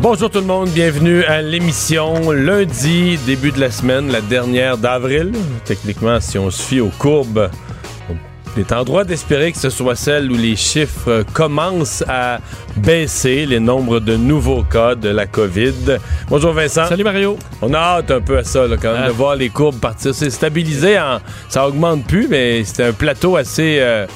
Bonjour tout le monde, bienvenue à l'émission lundi, début de la semaine, la dernière d'avril. Techniquement, si on se fie aux courbes, on est en droit d'espérer que ce soit celle où les chiffres commencent à baisser, les nombres de nouveaux cas de la COVID. Bonjour Vincent. Salut Mario. On a hâte un peu à ça, là, quand même, Ah. de voir les courbes partir. C'est stabilisé, en, ça augmente plus, mais c'est un plateau assez, euh,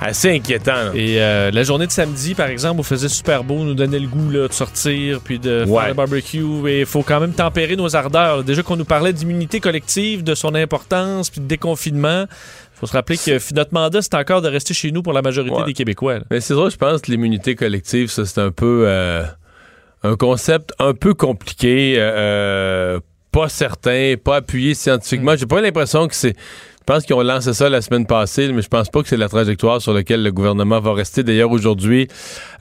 assez inquiétant. là. Et euh, la journée de samedi, par exemple, où faisait super beau, nous donnait le goût là, de sortir puis de Ouais. faire le barbecue. Et il faut quand même tempérer nos ardeurs. Déjà qu'on nous parlait d'immunité collective, de son importance, puis de déconfinement. Il faut se rappeler que notre mandat, c'est encore de rester chez nous pour la majorité Ouais. des Québécois. là. Mais c'est vrai, je pense que l'immunité collective, ça, c'est un peu euh, un concept un peu compliqué, euh, pas certain, pas appuyé scientifiquement. Mm. J'ai pas l'impression que c'est. Je pense qu'ils ont lancé ça la semaine passée, mais je pense pas que c'est la trajectoire sur laquelle le gouvernement va rester. D'ailleurs, aujourd'hui,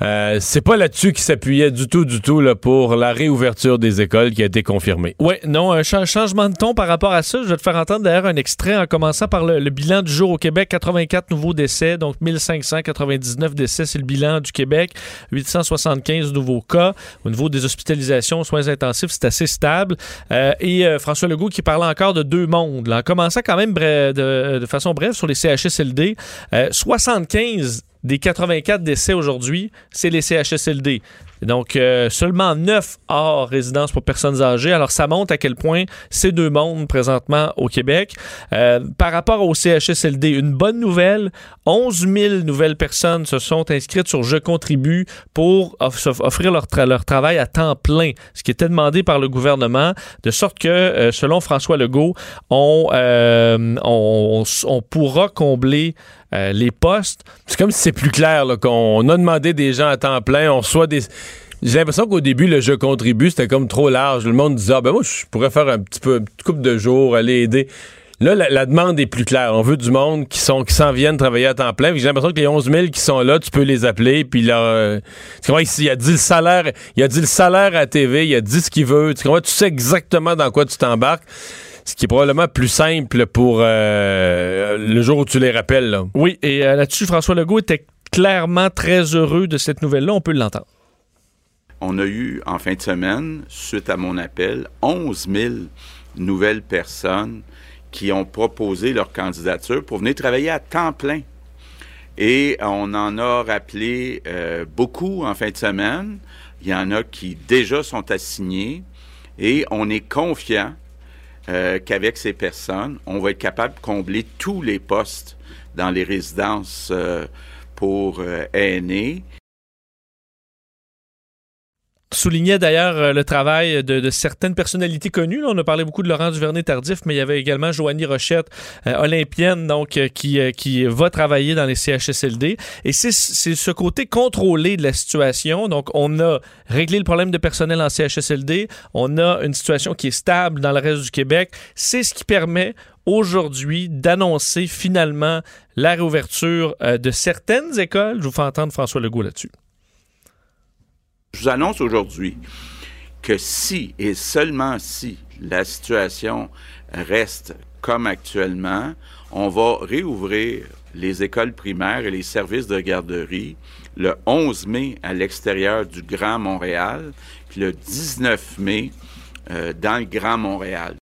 euh, c'est pas là-dessus qu'il s'appuyait du tout, du tout, là, pour la réouverture des écoles qui a été confirmée. Oui, non, un cha- changement de ton par rapport à ça. Je vais te faire entendre d'ailleurs un extrait en commençant par le, bilan du jour au Québec. 84 nouveaux décès, donc 1599 décès, c'est le bilan du Québec. 875 nouveaux cas. Au niveau des hospitalisations, soins intensifs, c'est assez stable. Euh, et euh, François Legault qui parle encore de deux mondes. En commençant quand même bre- de, façon brève sur les CHSLD, euh, 75 des 84 décès aujourd'hui, c'est les CHSLD. Donc, euh, seulement 9 hors résidence pour personnes âgées. Alors, ça montre à quel point ces deux mondes présentement au Québec. Euh, par rapport au CHSLD, une bonne nouvelle, 11 000 nouvelles personnes se sont inscrites sur Je contribue pour off- offrir leur, tra- leur travail à temps plein, ce qui était demandé par le gouvernement, de sorte que, euh, selon François Legault, on pourra combler euh, les postes C'est comme si c'est plus clair, qu'on a demandé des gens à temps plein, on des. J'ai l'impression qu'au début, le jeu contribue, c'était comme trop large. Le monde disait, ah, ben moi, je pourrais faire un petit peu, une couple de jours, aller aider. Là, la, demande est plus claire. On veut du monde qui sont qui s'en viennent travailler à temps plein. J'ai l'impression que les 11 000 qui sont là, tu peux les appeler. Puis là, euh, il a dit le salaire, a à TV, il a dit ce qu'il veut. Tu tu sais exactement dans quoi tu t'embarques. Ce qui est probablement plus simple pour euh, le jour où tu les rappelles. Là. Oui, et euh, là-dessus, François Legault était clairement très heureux de cette nouvelle-là. On peut l'entendre. On a eu en fin de semaine, suite à mon appel, 11 000 nouvelles personnes qui ont proposé leur candidature pour venir travailler à temps plein. Et on en a rappelé euh, beaucoup en fin de semaine. Il y en a qui déjà sont assignés et on est confiant euh, qu'avec ces personnes, on va être capable de combler tous les postes dans les résidences euh, pour euh, aînés. Soulignait d'ailleurs euh, le travail de, certaines personnalités connues. On a parlé beaucoup de Laurent Duvernay-Tardif, mais il y avait également Joanie Rochette, euh, olympienne, donc euh, qui, euh, qui va travailler dans les CHSLD. Et c'est ce côté contrôlé de la situation. Donc, on a réglé le problème de personnel en CHSLD. On a une situation qui est stable dans le reste du Québec. C'est ce qui permet aujourd'hui d'annoncer finalement la réouverture de certaines écoles. Je vous fais entendre François Legault là-dessus. Je vous annonce aujourd'hui que si et seulement si la situation reste comme actuellement, on va réouvrir les écoles primaires et les services de garderie le 11 mai à l'extérieur du Grand Montréal, puis le 19 mai euh, dans le Grand Montréal.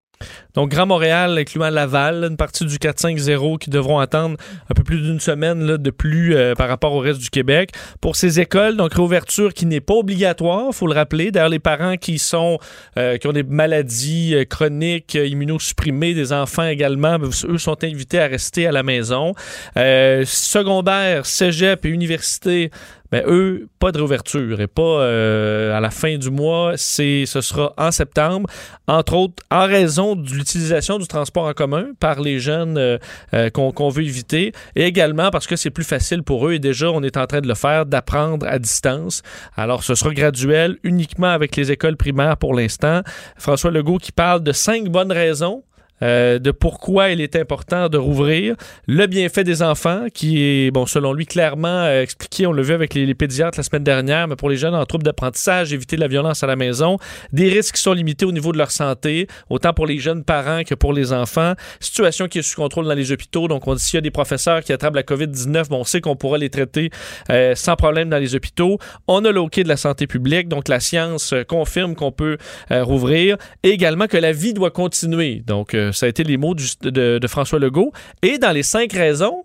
Donc, Grand Montréal, incluant Laval, une partie du 4-5-0 qui devront attendre un peu plus d'une semaine de plus euh, par rapport au reste du Québec. Pour ces écoles, donc réouverture qui n'est pas obligatoire, faut le rappeler. D'ailleurs, les parents qui sont euh, qui ont des maladies euh, chroniques, immunosupprimées, des enfants également, ben, eux sont invités à rester à la maison. Secondaire, cégep et université, ben eux, pas de réouverture et pas à la fin du mois, c'est ce sera en septembre, entre autres en raison de l'utilisation du transport en commun par les jeunes euh, euh, qu'on qu'on veut éviter et également parce que c'est plus facile pour eux et déjà on est en train de le faire, d'apprendre à distance. Alors ce sera graduel uniquement avec les écoles primaires pour l'instant. François Legault qui parle de cinq bonnes raisons euh, de pourquoi il est important de rouvrir, le bienfait des enfants, qui est, bon, selon lui, clairement euh, expliqué, on l'a vu avec les, pédiatres la semaine dernière, mais pour les jeunes en trouble d'apprentissage, éviter la violence à la maison, des risques qui sont limités au niveau de leur santé, autant pour les jeunes parents que pour les enfants, situation qui est sous contrôle dans les hôpitaux, donc on dit s'il y a des professeurs qui attrapent la COVID-19, bon, on sait qu'on pourra les traiter euh, sans problème dans les hôpitaux. On a le de la santé publique, donc la science euh, confirme qu'on peut rouvrir, et également que la vie doit continuer. Donc, ça a été les mots du- de, de François Legault. Et dans les cinq raisons,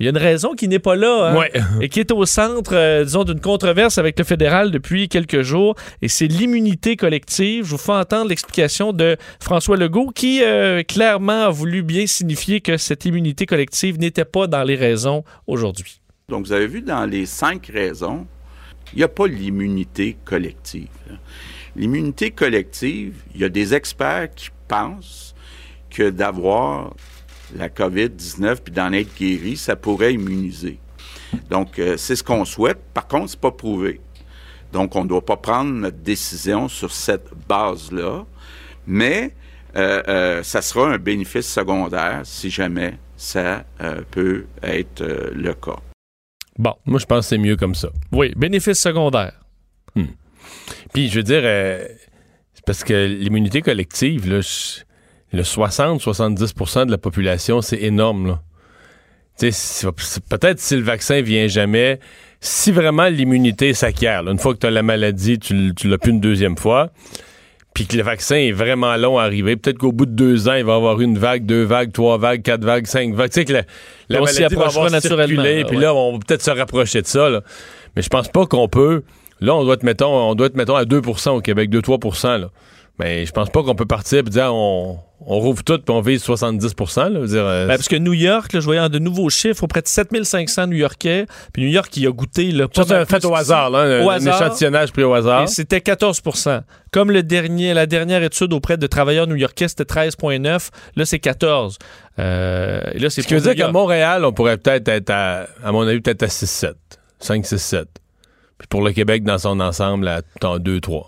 il y a une raison qui n'est pas là hein, Ouais. et qui est au centre, euh, disons, d'une controverse avec le fédéral depuis quelques jours, et c'est l'immunité collective. Je vous fais entendre l'explication de François Legault, qui euh, clairement a voulu bien signifier que cette immunité collective n'était pas dans les raisons aujourd'hui. Donc, vous avez vu dans les cinq raisons, il n'y a pas l'immunité collective. là. L'immunité collective, il y a des experts qui pensent que d'avoir la COVID-19 puis d'en être guéri, ça pourrait immuniser. Donc, euh, c'est ce qu'on souhaite. Par contre, c'est pas prouvé. Donc, on ne doit pas prendre notre décision sur cette base-là, mais euh, euh, ça sera un bénéfice secondaire si jamais ça peut être le cas. Bon, Moi, je pense que c'est mieux comme ça. oui, bénéfice secondaire. Puis, je veux dire, parce que l'immunité collective, là, le 60-70% de la population, c'est énorme. Là. Peut-être si le vaccin vient jamais, si vraiment l'immunité s'acquiert, là, une fois que tu as la maladie, tu, tu l'as plus une deuxième fois, puis que le vaccin est vraiment long à arriver, peut-être qu'au bout de deux ans, il va y avoir une vague, deux vagues, trois vagues, quatre vagues, cinq vagues. Tu sais que la, la On maladie va avoir naturellement, là, puis ouais. là, on va peut-être se rapprocher de ça. là. Mais je pense pas qu'on peut. Là, on doit être, mettons, on doit être, mettons, à 2% au Québec, 2-3 là. Mais je pense pas qu'on peut partir et dire on, on rouvre tout puis on vise 70 là. Dire, euh, Ben, parce que New York, là, je voyais de nouveaux chiffres, auprès de 7500 New-Yorkais, puis New York, il a goûté... Là, pas ça, un fait au hasard, là, un, Au un hasard. échantillonnage pris au hasard. C'était 14% Comme le dernier, la dernière étude auprès de travailleurs new-yorkais, c'était 13,9. Là, c'est 14. Euh, et là, c'est Ce qui veut dire qu'à. Montréal, on pourrait peut-être être à, à mon avis, peut-être à 6-7. 5-6-7. Puis pour le Québec dans son ensemble, à en 2-3.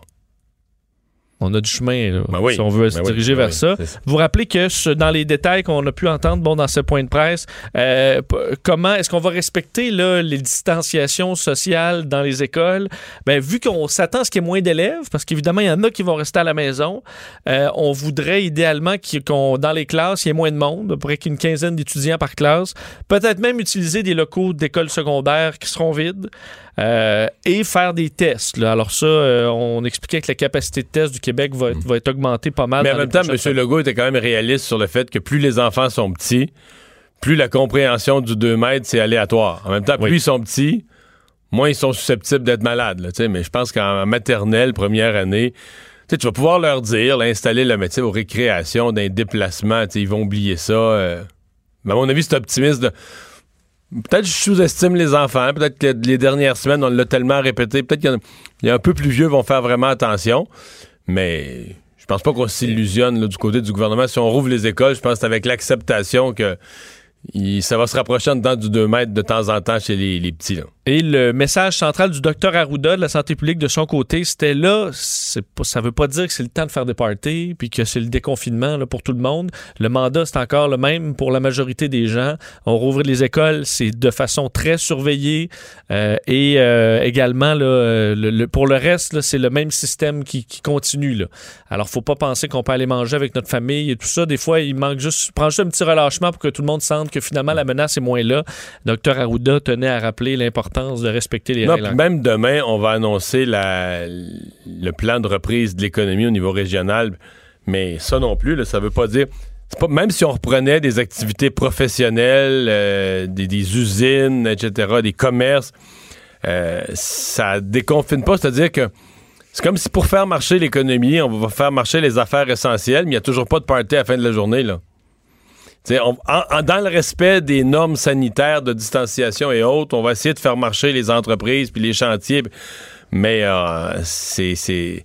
On a du chemin, là, Ben oui. si on veut se Ben oui, diriger ben vers ça. Vous rappelez que ce- dans les détails qu'on a pu entendre bon, dans ce point de presse, euh, comment est-ce qu'on va respecter là, les distanciations sociales dans les écoles? Ben, vu qu'on s'attend à ce qu'il y ait moins d'élèves, parce qu'évidemment, il y en a qui vont rester à la maison, euh, on voudrait idéalement qu'on, dans les classes, il y ait moins de monde, à peu près qu'une quinzaine d'étudiants par classe. Peut-être même utiliser des locaux d'écoles secondaires qui seront vides. Euh, et faire des tests. là. Alors ça, euh, on expliquait que la capacité de test du Québec va être, va être augmentée pas mal. Mais en même temps, M. Legault était quand même réaliste sur le fait que plus les enfants sont petits, plus la compréhension du 2 mètres, c'est aléatoire. En même temps, Oui. plus ils sont petits, moins ils sont susceptibles d'être malades. là, mais je pense qu'en maternelle, première année, tu vas pouvoir leur dire, là, installer le métier aux récréations, d'un déplacement, ils vont oublier ça. euh. Mais à mon avis, c'est optimiste de... Peut-être que je sous-estime les enfants. Peut-être que les dernières semaines, on l'a tellement répété. Peut-être qu'il y y a un peu plus vieux vont faire vraiment attention. Mais je pense pas qu'on s'illusionne du côté du gouvernement. Si on rouvre les écoles, je pense que c'est avec l'acceptation que ça va se rapprocher en dedans du 2 mètres de temps en temps chez les, les petits. là. Et le message central du docteur Arruda de la santé publique de son côté, c'était là, pas, ça veut pas dire que c'est le temps de faire des parties puis que c'est le déconfinement là, pour tout le monde. Le mandat, c'est encore le même pour la majorité des gens. On rouvre les écoles, c'est de façon très surveillée euh, et euh, également là, euh, pour le reste, c'est le même système qui, qui continue. Là. Alors, faut pas penser qu'on peut aller manger avec notre famille et tout ça. Des fois, il manque juste, prend juste un petit relâchement pour que tout le monde sente que finalement la menace est moins là. Docteur Arruda tenait à rappeler l'importance de respecter les Non, règles. même demain, on va annoncer la- le plan de reprise de l'économie au niveau régional. Mais ça non plus, là, ça veut pas dire. Pas, même si on reprenait des activités professionnelles, euh, des, des usines, etc., des commerces, euh, ça déconfine pas. C'est-à-dire que c'est comme si pour faire marcher l'économie, on va faire marcher les affaires essentielles, mais il n'y a toujours pas de party à la fin de la journée. Là. On- dans le respect des normes sanitaires de distanciation et autres, on va essayer de faire marcher les entreprises puis les chantiers. Mais euh, c'est,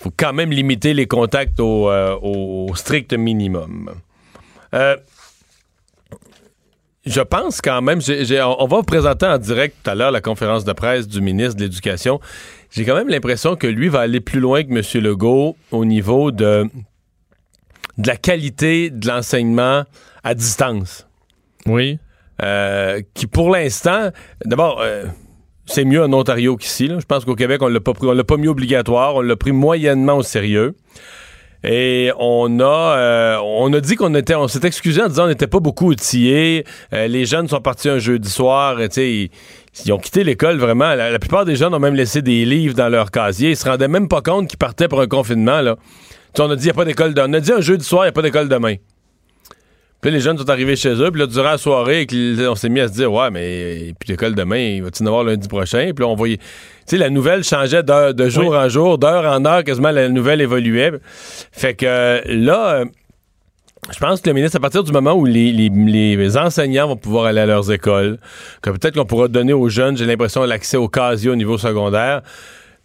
faut quand même limiter les contacts au, euh, strict minimum. Euh, je pense quand même, on va vous présenter en direct tout à l'heure la conférence de presse du ministre de l'Éducation. J'ai quand même l'impression que lui va aller plus loin que M. Legault au niveau de, de la qualité de l'enseignement à distance. Oui. Euh, qui pour l'instant, d'abord, euh, c'est mieux en Ontario qu'ici. Je pense qu'au Québec, on l'a pas pris, on l'a pas mis obligatoire, on l'a pris moyennement au sérieux. Et on a, euh, on a dit qu'on était, on s'est excusé en disant qu'on n'était pas beaucoup outillés. Euh, les jeunes sont partis un jeudi soir, et tu sais, ils, ils ont quitté l'école vraiment. La, la plupart des jeunes ont même laissé des livres dans leur casier. Ils se rendaient même pas compte qu'ils partaient pour un confinement là. On a dit il y a pas d'école demain. On a dit un jeudi soir, il y a pas d'école demain. Puis là, les jeunes sont arrivés chez eux, puis là, durant la soirée, on s'est mis à se dire, ouais, mais puis l'école demain, il va-tu en avoir lundi prochain? Puis là, on voyait. Tu sais, la nouvelle changeait de jour en jour, d'heure en heure, quasiment la nouvelle évoluait. Fait que euh, là, euh, je pense que le ministre, à partir du moment où les, les- les enseignants vont pouvoir aller à leurs écoles, que peut-être qu'on pourra donner aux jeunes, j'ai l'impression, l'accès au casier au niveau secondaire.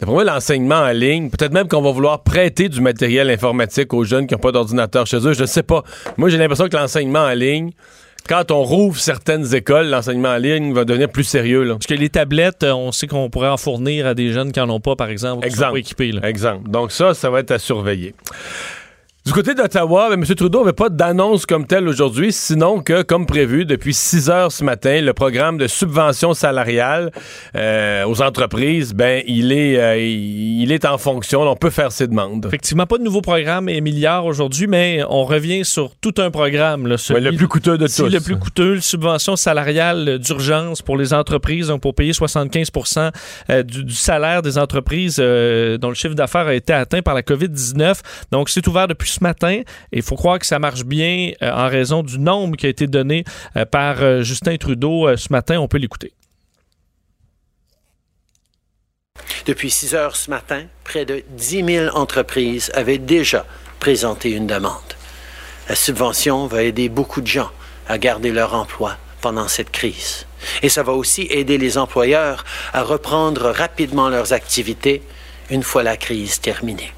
D'après moi, l'enseignement en ligne, peut-être même qu'on va vouloir prêter du matériel informatique aux jeunes qui n'ont pas d'ordinateur chez eux. Je ne sais pas. Moi, j'ai l'impression que l'enseignement en ligne, quand on rouvre certaines écoles, l'enseignement en ligne va devenir plus sérieux. Là. Parce que les tablettes, euh, on sait qu'on pourrait en fournir à des jeunes qui n'en ont pas, par exemple, qui sont Exemple. pas équipés. là. Exemple. Donc ça, ça va être à surveiller. Du côté d'Ottawa, ben, M. Trudeau n'avait pas d'annonce comme telle aujourd'hui, sinon que, comme prévu, depuis 6 heures ce matin, le programme de subvention salariale euh, aux entreprises, ben, il est, euh, il est en fonction. On peut faire ses demandes. Effectivement, pas de nouveau programme et milliards aujourd'hui, mais on revient sur tout un programme. Là, Ouais, celui- le plus coûteux de tous. le plus coûteux, le subvention salariale d'urgence pour les entreprises, donc pour payer 75 euh, du, du salaire des entreprises euh, dont le chiffre d'affaires a été atteint par la COVID-19. Donc, c'est ouvert depuis ce matin et il faut croire que ça marche bien euh, en raison du nombre qui a été donné euh, par euh, Justin Trudeau ce matin. On peut l'écouter. Depuis 6 heures ce matin, près de 10 000 entreprises avaient déjà présenté une demande. La subvention va aider beaucoup de gens à garder leur emploi pendant cette crise. Et ça va aussi aider les employeurs à reprendre rapidement leurs activités une fois la crise terminée.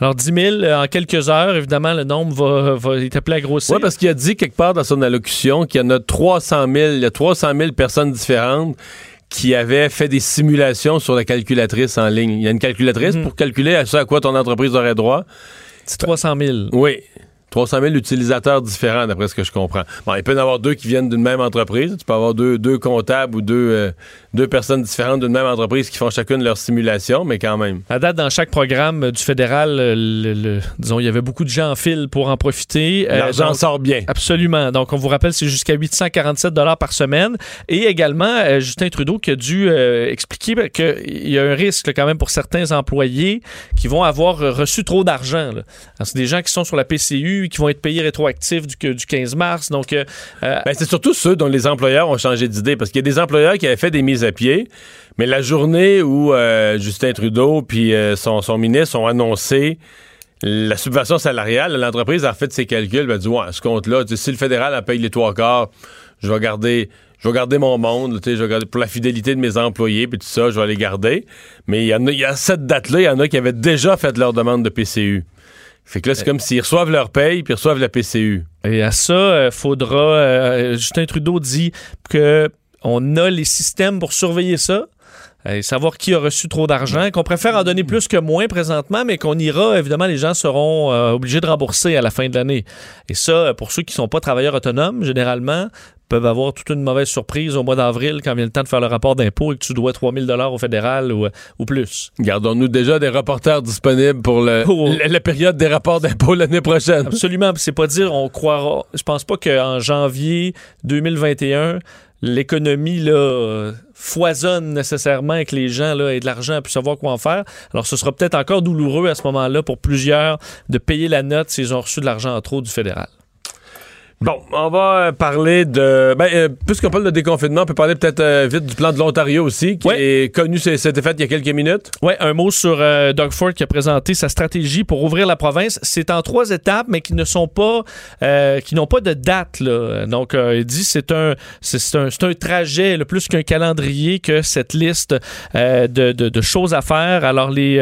Alors, 10 000 euh, en quelques heures, évidemment, le nombre va, va être appelé à grossir. Oui, parce qu'il a dit quelque part dans son allocution qu'il y en a 300 000, il y a 300 000 personnes différentes qui avaient fait des simulations sur la calculatrice en ligne. Il y a une calculatrice Mhm. pour calculer à ce à quoi ton entreprise aurait droit. C'est 300 000. Oui. 300 000 utilisateurs différents, d'après ce que je comprends. Bon, il peut y en avoir deux qui viennent d'une même entreprise. Tu peux avoir deux, deux comptables ou deux, euh, deux personnes différentes d'une même entreprise qui font chacune leur simulation, mais quand même. À date, dans chaque programme du fédéral, euh, le- le- disons, il y avait beaucoup de gens en file pour en profiter. Euh, L'argent sort bien. Absolument. Donc, on vous rappelle, c'est jusqu'à 847 dollars par semaine. Et également, euh, Justin Trudeau qui a dû expliquer qu'il y a un risque là, quand même pour certains employés qui vont avoir reçu trop d'argent. C'est des gens qui sont sur la PCU, qui vont être payés rétroactifs du, que- du 15 mars. Donc, euh, euh, Ben, c'est surtout ceux dont les employeurs ont changé d'idée. Parce qu'il y a des employeurs qui avaient fait des mises à pied, mais la journée où euh, Justin Trudeau puis son, ministre ont annoncé la subvention salariale, l'entreprise a fait ses calculs, ben, dit, ouais, ce compte-là, si le fédéral en paye les trois quarts, je vais garder. Je vais garder mon monde, je vais garder pour la fidélité de mes employés, puis tout ça, je vais les garder. Mais a, il y a cette date-là, il y en a qui avaient déjà fait leur demande de PCU. Fait que là, c'est comme s'ils reçoivent leur paye, puis reçoivent la PCU. Et à ça, il faudra. euh, Justin Trudeau dit que on a les systèmes pour surveiller ça. euh, savoir qui a reçu trop d'argent, qu'on préfère en donner plus que moins présentement, mais qu'on ira, évidemment, les gens seront euh, obligés de rembourser à la fin de l'année. Et ça, euh, pour ceux qui ne sont pas travailleurs autonomes, généralement, peuvent avoir toute une mauvaise surprise au mois d'avril quand vient le temps de faire le rapport d'impôt et que tu dois 3000 dollars au fédéral ou, ou plus. Gardons-nous déjà des reporters disponibles pour le, Oh. la, la période des rapports d'impôt l'année prochaine. Absolument. C'est pas dire on croira. Je pense pas qu'en janvier 2021, l'économie là foisonne nécessairement avec les gens là aient de l'argent pour savoir quoi en faire. Alors ce sera peut-être encore douloureux à ce moment-là pour plusieurs de payer la note s'ils ont reçu de l'argent en trop du fédéral. Bon, on va euh, parler de. Ben, euh, puisqu'on parle de déconfinement, on peut parler peut-être euh, vite du plan de l'Ontario aussi, qui Ouais. est connu, c'était fait il y a quelques minutes. Oui, un mot sur euh, Doug Ford qui a présenté sa stratégie pour ouvrir la province. C'est en trois étapes, mais qui ne sont pas, qui n'ont pas de date. Là. Donc, il dit c'est un, c'est un, c'est un trajet, là, plus qu'un calendrier, que cette liste de, de- de choses à faire. Alors, les,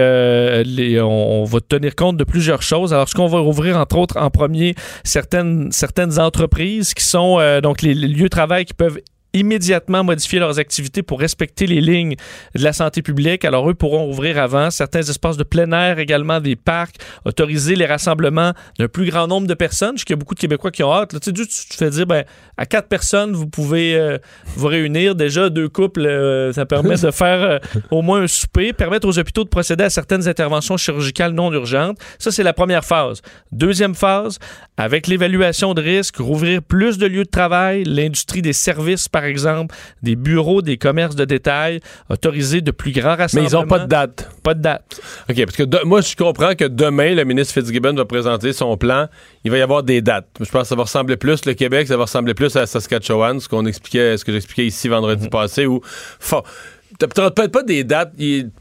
les, on, va tenir compte de plusieurs choses. Alors, ce qu'on va rouvrir, entre autres, en premier, certaines, certaines entreprises qui sont euh, donc les lieux de travail qui peuvent immédiatement modifier leurs activités pour respecter les lignes de la santé publique. Alors, eux pourront ouvrir avant certains espaces de plein air, également des parcs, autoriser les rassemblements d'un plus grand nombre de personnes. Je y a beaucoup de Québécois qui ont hâte. Là, tu tu tu fais dire, ben, à quatre personnes, vous pouvez euh, vous réunir. Déjà, deux couples, euh, ça permet de faire euh, au moins un souper, permettre aux hôpitaux de procéder à certaines interventions chirurgicales non urgentes. Ça, c'est la première phase. Deuxième phase, avec l'évaluation de risque, rouvrir plus de lieux de travail, l'industrie des services, par exemple, des bureaux, des commerces de détail, autoriser de plus grands Mais rassemblements. ils n'ont pas de date. Pas de date. OK, parce que de- moi, je comprends que demain, le ministre Fitzgibbon va présenter son plan. Il va y avoir des dates. Je pense que ça va ressembler plus, le Québec, ça va ressembler plus à Saskatchewan, ce qu'on expliquait, ce que j'expliquais ici vendredi passé, où fa- t'as t'auras peut-être pas des dates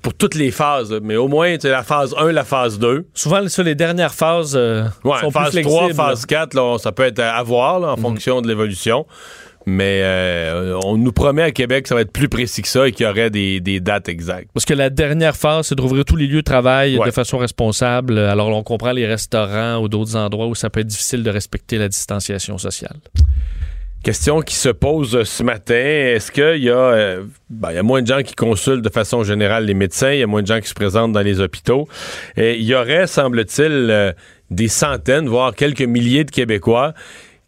pour toutes les phases, mais au moins, la phase 1, la phase 2. Souvent, ça, les dernières phases euh, Ouais, sont phase plus 3, flexibles. phase 4, là, on- ça peut être à voir là, en fonction de l'évolution. Mais euh, on nous promet à Québec que ça va être plus précis que ça et qu'il y aurait des, des dates exactes. Parce que la dernière phase, c'est de rouvrir tous les lieux de travail Ouais. de façon responsable. Alors, on comprend les restaurants ou d'autres endroits où ça peut être difficile de respecter la distanciation sociale. Question qui se pose ce matin. Est-ce qu'il y a, euh, ben, y a moins de gens qui consultent de façon générale les médecins, il y a moins de gens qui se présentent dans les hôpitaux? Et il y aurait, semble-t-il, euh, des centaines, voire quelques milliers de Québécois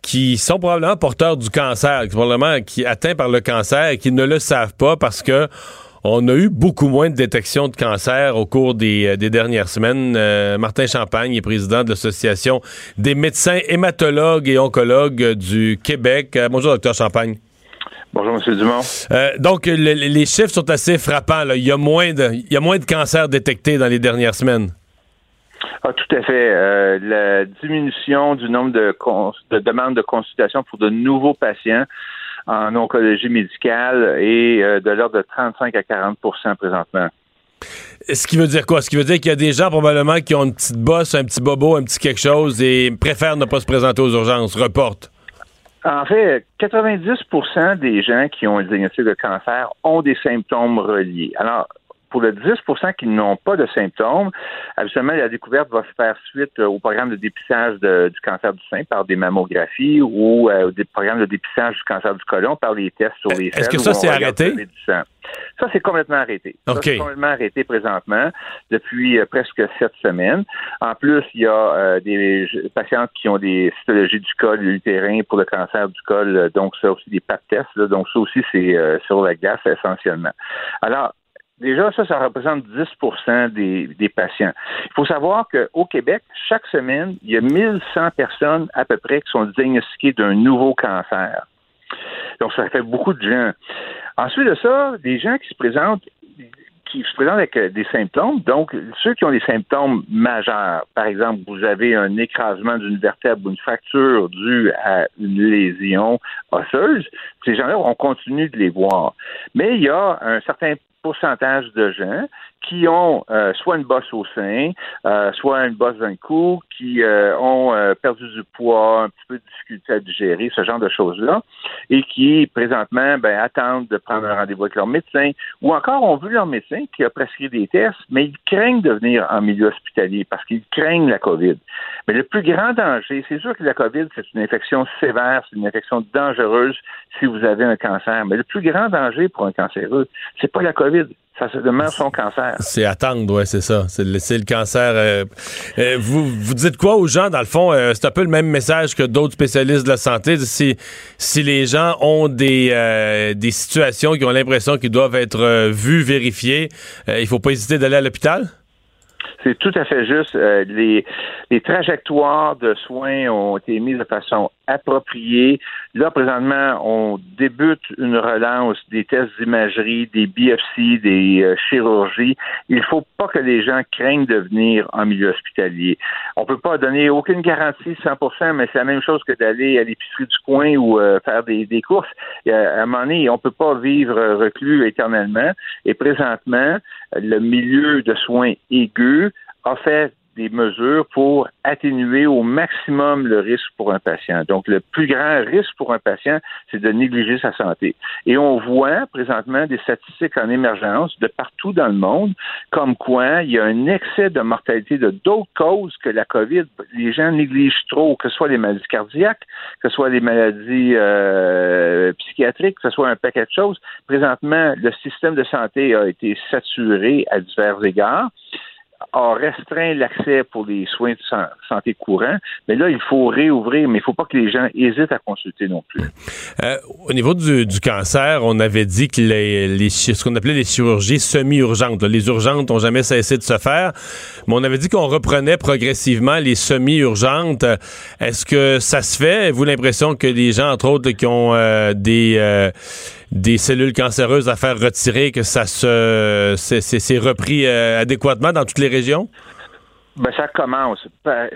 qui sont probablement porteurs du cancer, qui sont probablement qui atteints par le cancer et qui ne le savent pas parce que on a eu beaucoup moins de détection de cancer au cours des, euh, des dernières semaines. Euh, Martin Champagne est président de l'Association des médecins hématologues et oncologues euh, du Québec. Euh, bonjour, docteur Champagne. Bonjour, M. Dumont. Euh, donc, le- le- les chiffres sont assez frappants. là. Il, y a moins de, il y a moins de cancers détectés dans les dernières semaines. Ah, tout à fait. Euh, la diminution du nombre de, cons- de demandes de consultation pour de nouveaux patients en oncologie médicale est euh, de l'ordre de 35 à 40% présentement. Ce qui veut dire quoi? Ce qui veut dire qu'il y a des gens probablement qui ont une petite bosse, un petit bobo, un petit quelque chose et préfèrent ne pas se présenter aux urgences, reportent. En fait, 90% des gens qui ont un diagnostic de cancer ont des symptômes reliés. Alors, pour le 10% qui n'ont pas de symptômes, habituellement, la découverte va se faire suite euh, au programme de dépistage de- du cancer du sein par des mammographies ou euh, des programmes de dépistage du cancer du côlon par les tests sur les Est-ce que ça, c'est arrêté? du sang. Ça, c'est complètement arrêté. Ça, OK. c'est complètement arrêté présentement depuis euh, presque sept semaines. En plus, il y a euh, des patientes qui ont des cytologies du col utérin pour le cancer du col, donc ça aussi des pap tests, là, donc ça aussi c'est sur la glace essentiellement. Alors, Déjà, ça, ça représente 10 des, des patients. Il faut savoir qu'au Québec, chaque semaine, il y a 1100 personnes à peu près qui sont diagnostiquées d'un nouveau cancer. Donc, ça fait beaucoup de gens. Ensuite de ça, des gens qui se présentent qui se présentent avec euh, des symptômes. Donc, ceux qui ont des symptômes majeurs, par exemple, vous avez un écrasement d'une vertèbre ou une fracture due à une lésion osseuse, ces gens-là, on continue de les voir. Mais il y a un certain pourcentage de gens qui ont euh, soit une bosse au sein, euh, soit une bosse dans le cou, qui euh, ont perdu du poids, un petit peu de difficulté à digérer, ce genre de choses-là, et qui présentement ben, attendent de prendre un rendez-vous avec leur médecin, ou encore ont vu leur médecin qui a prescrit des tests, mais ils craignent de venir en milieu hospitalier parce qu'ils craignent la COVID. Mais le plus grand danger, c'est sûr que la COVID, c'est une infection sévère, c'est une infection dangereuse si vous avez un cancer. Mais le plus grand danger pour un cancéreux, c'est pas la COVID, ça se demeure son cancer. C'est attendre, ouais, c'est ça. C'est le, cancer. euh, euh, vous, dites quoi aux gens, dans le fond? euh, c'est un peu le même message que d'autres spécialistes de la santé. Si, les gens ont des, des situations qui ont l'impression qu'ils doivent être vus, vérifiés, il faut pas hésiter d'aller à l'hôpital? C'est tout à fait juste. Euh, les, trajectoires de soins ont été mises de façon appropriée. Là, présentement, on débute une relance des tests d'imagerie, des biopsies, des euh, chirurgies. Il faut pas que les gens craignent de venir en milieu hospitalier. On peut pas donner aucune garantie 100%, mais c'est la même chose que d'aller à l'épicerie du coin ou euh, faire des, courses. À un moment donné, on peut pas vivre reclus éternellement. Et présentement, le milieu de soins aigus a fait des mesures pour atténuer au maximum le risque pour un patient. Donc, le plus grand risque pour un patient, c'est de négliger sa santé. Et on voit présentement des statistiques en émergence de partout dans le monde, comme quoi il y a un excès de mortalité de d'autres causes que la COVID. Les gens négligent trop, que ce soit les maladies cardiaques, que ce soit les maladies euh, psychiatriques, que ce soit un paquet de choses. Présentement, le système de santé a été saturé à divers égards a restreint l'accès pour les soins de santé courants, mais là, il faut réouvrir, mais il ne faut pas que les gens hésitent à consulter non plus. Euh, au niveau du, cancer, on avait dit que les, ce qu'on appelait les chirurgies semi-urgentes, les urgentes n'ont jamais cessé de se faire, mais on avait dit qu'on reprenait progressivement les semi-urgentes. Est-ce que ça se fait? Avez-vous l'impression que les gens, entre autres, qui ont euh, des... Euh, des cellules cancéreuses à faire retirer, que ça se repris euh, adéquatement dans toutes les régions? Ben, ça commence.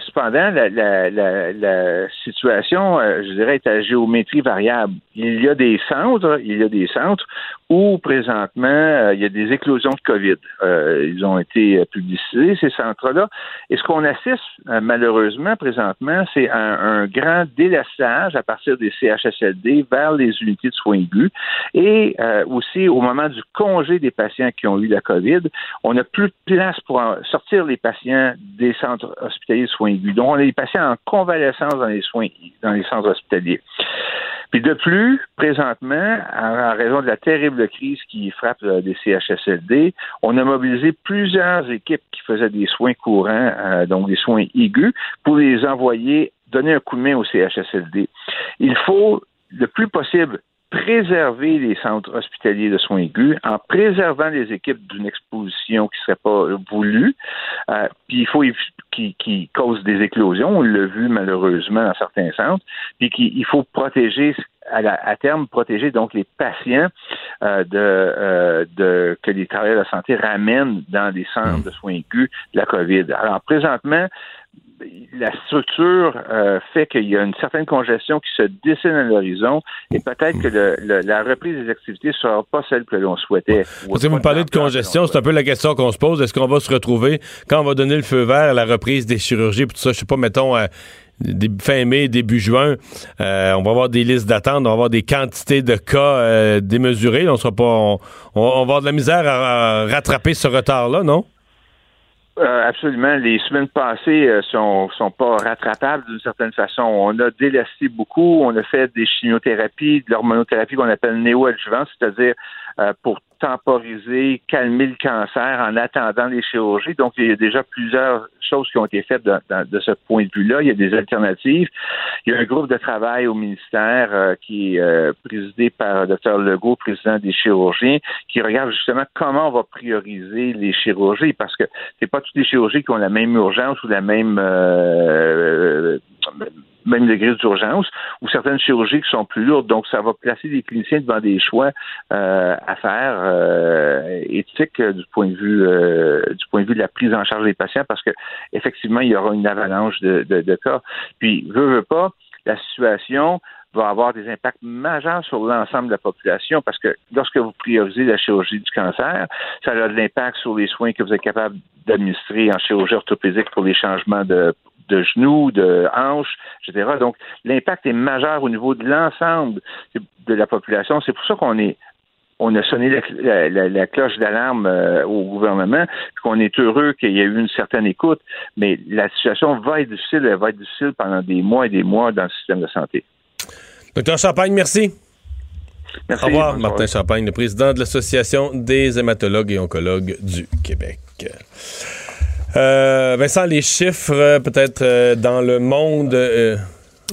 Cependant, la, situation, euh, je dirais, est à géométrie variable. Il y a des centres, il y a des centres où présentement euh, il y a des éclosions de COVID. Euh, ils ont été publicisés, ces centres-là. Et ce qu'on assiste malheureusement présentement, c'est un, grand délassage à partir des CHSLD vers les unités de soins aigus. Et aussi, au moment du congé des patients qui ont eu la COVID, on n'a plus de place pour sortir les patients des centres hospitaliers de soins aigus. Donc, on a des patients en convalescence dans les soins, dans les centres hospitaliers. Puis de plus, présentement, en raison de la terrible crise qui frappe euh, des CHSLD, on a mobilisé plusieurs équipes qui faisaient des soins courants, euh, donc des soins aigus, pour les envoyer donner un coup de main au CHSLD. Il faut le plus possible préserver les centres hospitaliers de soins aigus en préservant les équipes d'une exposition qui ne serait pas voulue. Euh, puis il faut qui, qui cause des éclosions, on l'a vu malheureusement dans certains centres, puis qu'il faut protéger à, la, à, terme protéger donc les patients euh, de, euh, de que les travailleurs de la santé ramènent dans des centres de soins aigus de la COVID. Alors présentement, la structure euh, fait qu'il y a une certaine congestion qui se dessine à l'horizon et peut-être que le, la reprise des activités ne sera pas celle que l'on souhaitait. Parce que vous parlez de congestion, c'est un peu la question qu'on se pose. Est-ce qu'on va se retrouver quand on va donner le feu vert à la reprise des chirurgies tout ça, je sais pas, mettons euh, fin mai, début juin, euh, on va avoir des listes d'attente, on va avoir des quantités de cas démesurées. On sera pas, on, va avoir de la misère à rattraper ce retard-là, non? Euh, absolument. Les semaines passées euh, sont, sont pas rattrapables d'une certaine façon. On a délasté beaucoup. On a fait des chimiothérapies, de l'hormonothérapie qu'on appelle néo-adjuvant, c'est-à-dire euh, pour temporiser, calmer le cancer en attendant les chirurgies. Donc, il y a déjà plusieurs choses qui ont été faites de, de, ce point de vue-là. Il y a des alternatives. Il y a un groupe de travail au ministère euh, qui est euh, présidé par le Dr Legault, président des chirurgiens, qui regarde justement comment on va prioriser les chirurgies, parce que c'est pas toutes les chirurgies qui ont la même urgence ou la même euh, même degré d'urgence, ou certaines chirurgies qui sont plus lourdes. Donc, ça va placer les cliniciens devant des choix euh, à faire euh, éthiques euh, du point de vue euh, du point de vue de la prise en charge des patients, parce que effectivement, il y aura une avalanche de, de, de cas. Puis, veut, veut pas, la situation va avoir des impacts majeurs sur l'ensemble de la population parce que lorsque vous priorisez la chirurgie du cancer, ça a de l'impact sur les soins que vous êtes capable d'administrer en chirurgie orthopédique pour les changements de de genoux, de hanches, etc. Donc, l'impact est majeur au niveau de l'ensemble de la population. C'est pour ça qu'on est on a sonné la, cloche d'alarme euh, au gouvernement, qu'on est heureux qu'il y ait eu une certaine écoute, mais la situation va être difficile, elle va être difficile pendant des mois et des mois dans le système de santé. Docteur Champagne, merci. Merci. Au revoir, Martin Champagne, le président de l'Association des hématologues et oncologues du Québec. Euh, Vincent, les chiffres, euh, peut-être euh, dans le monde.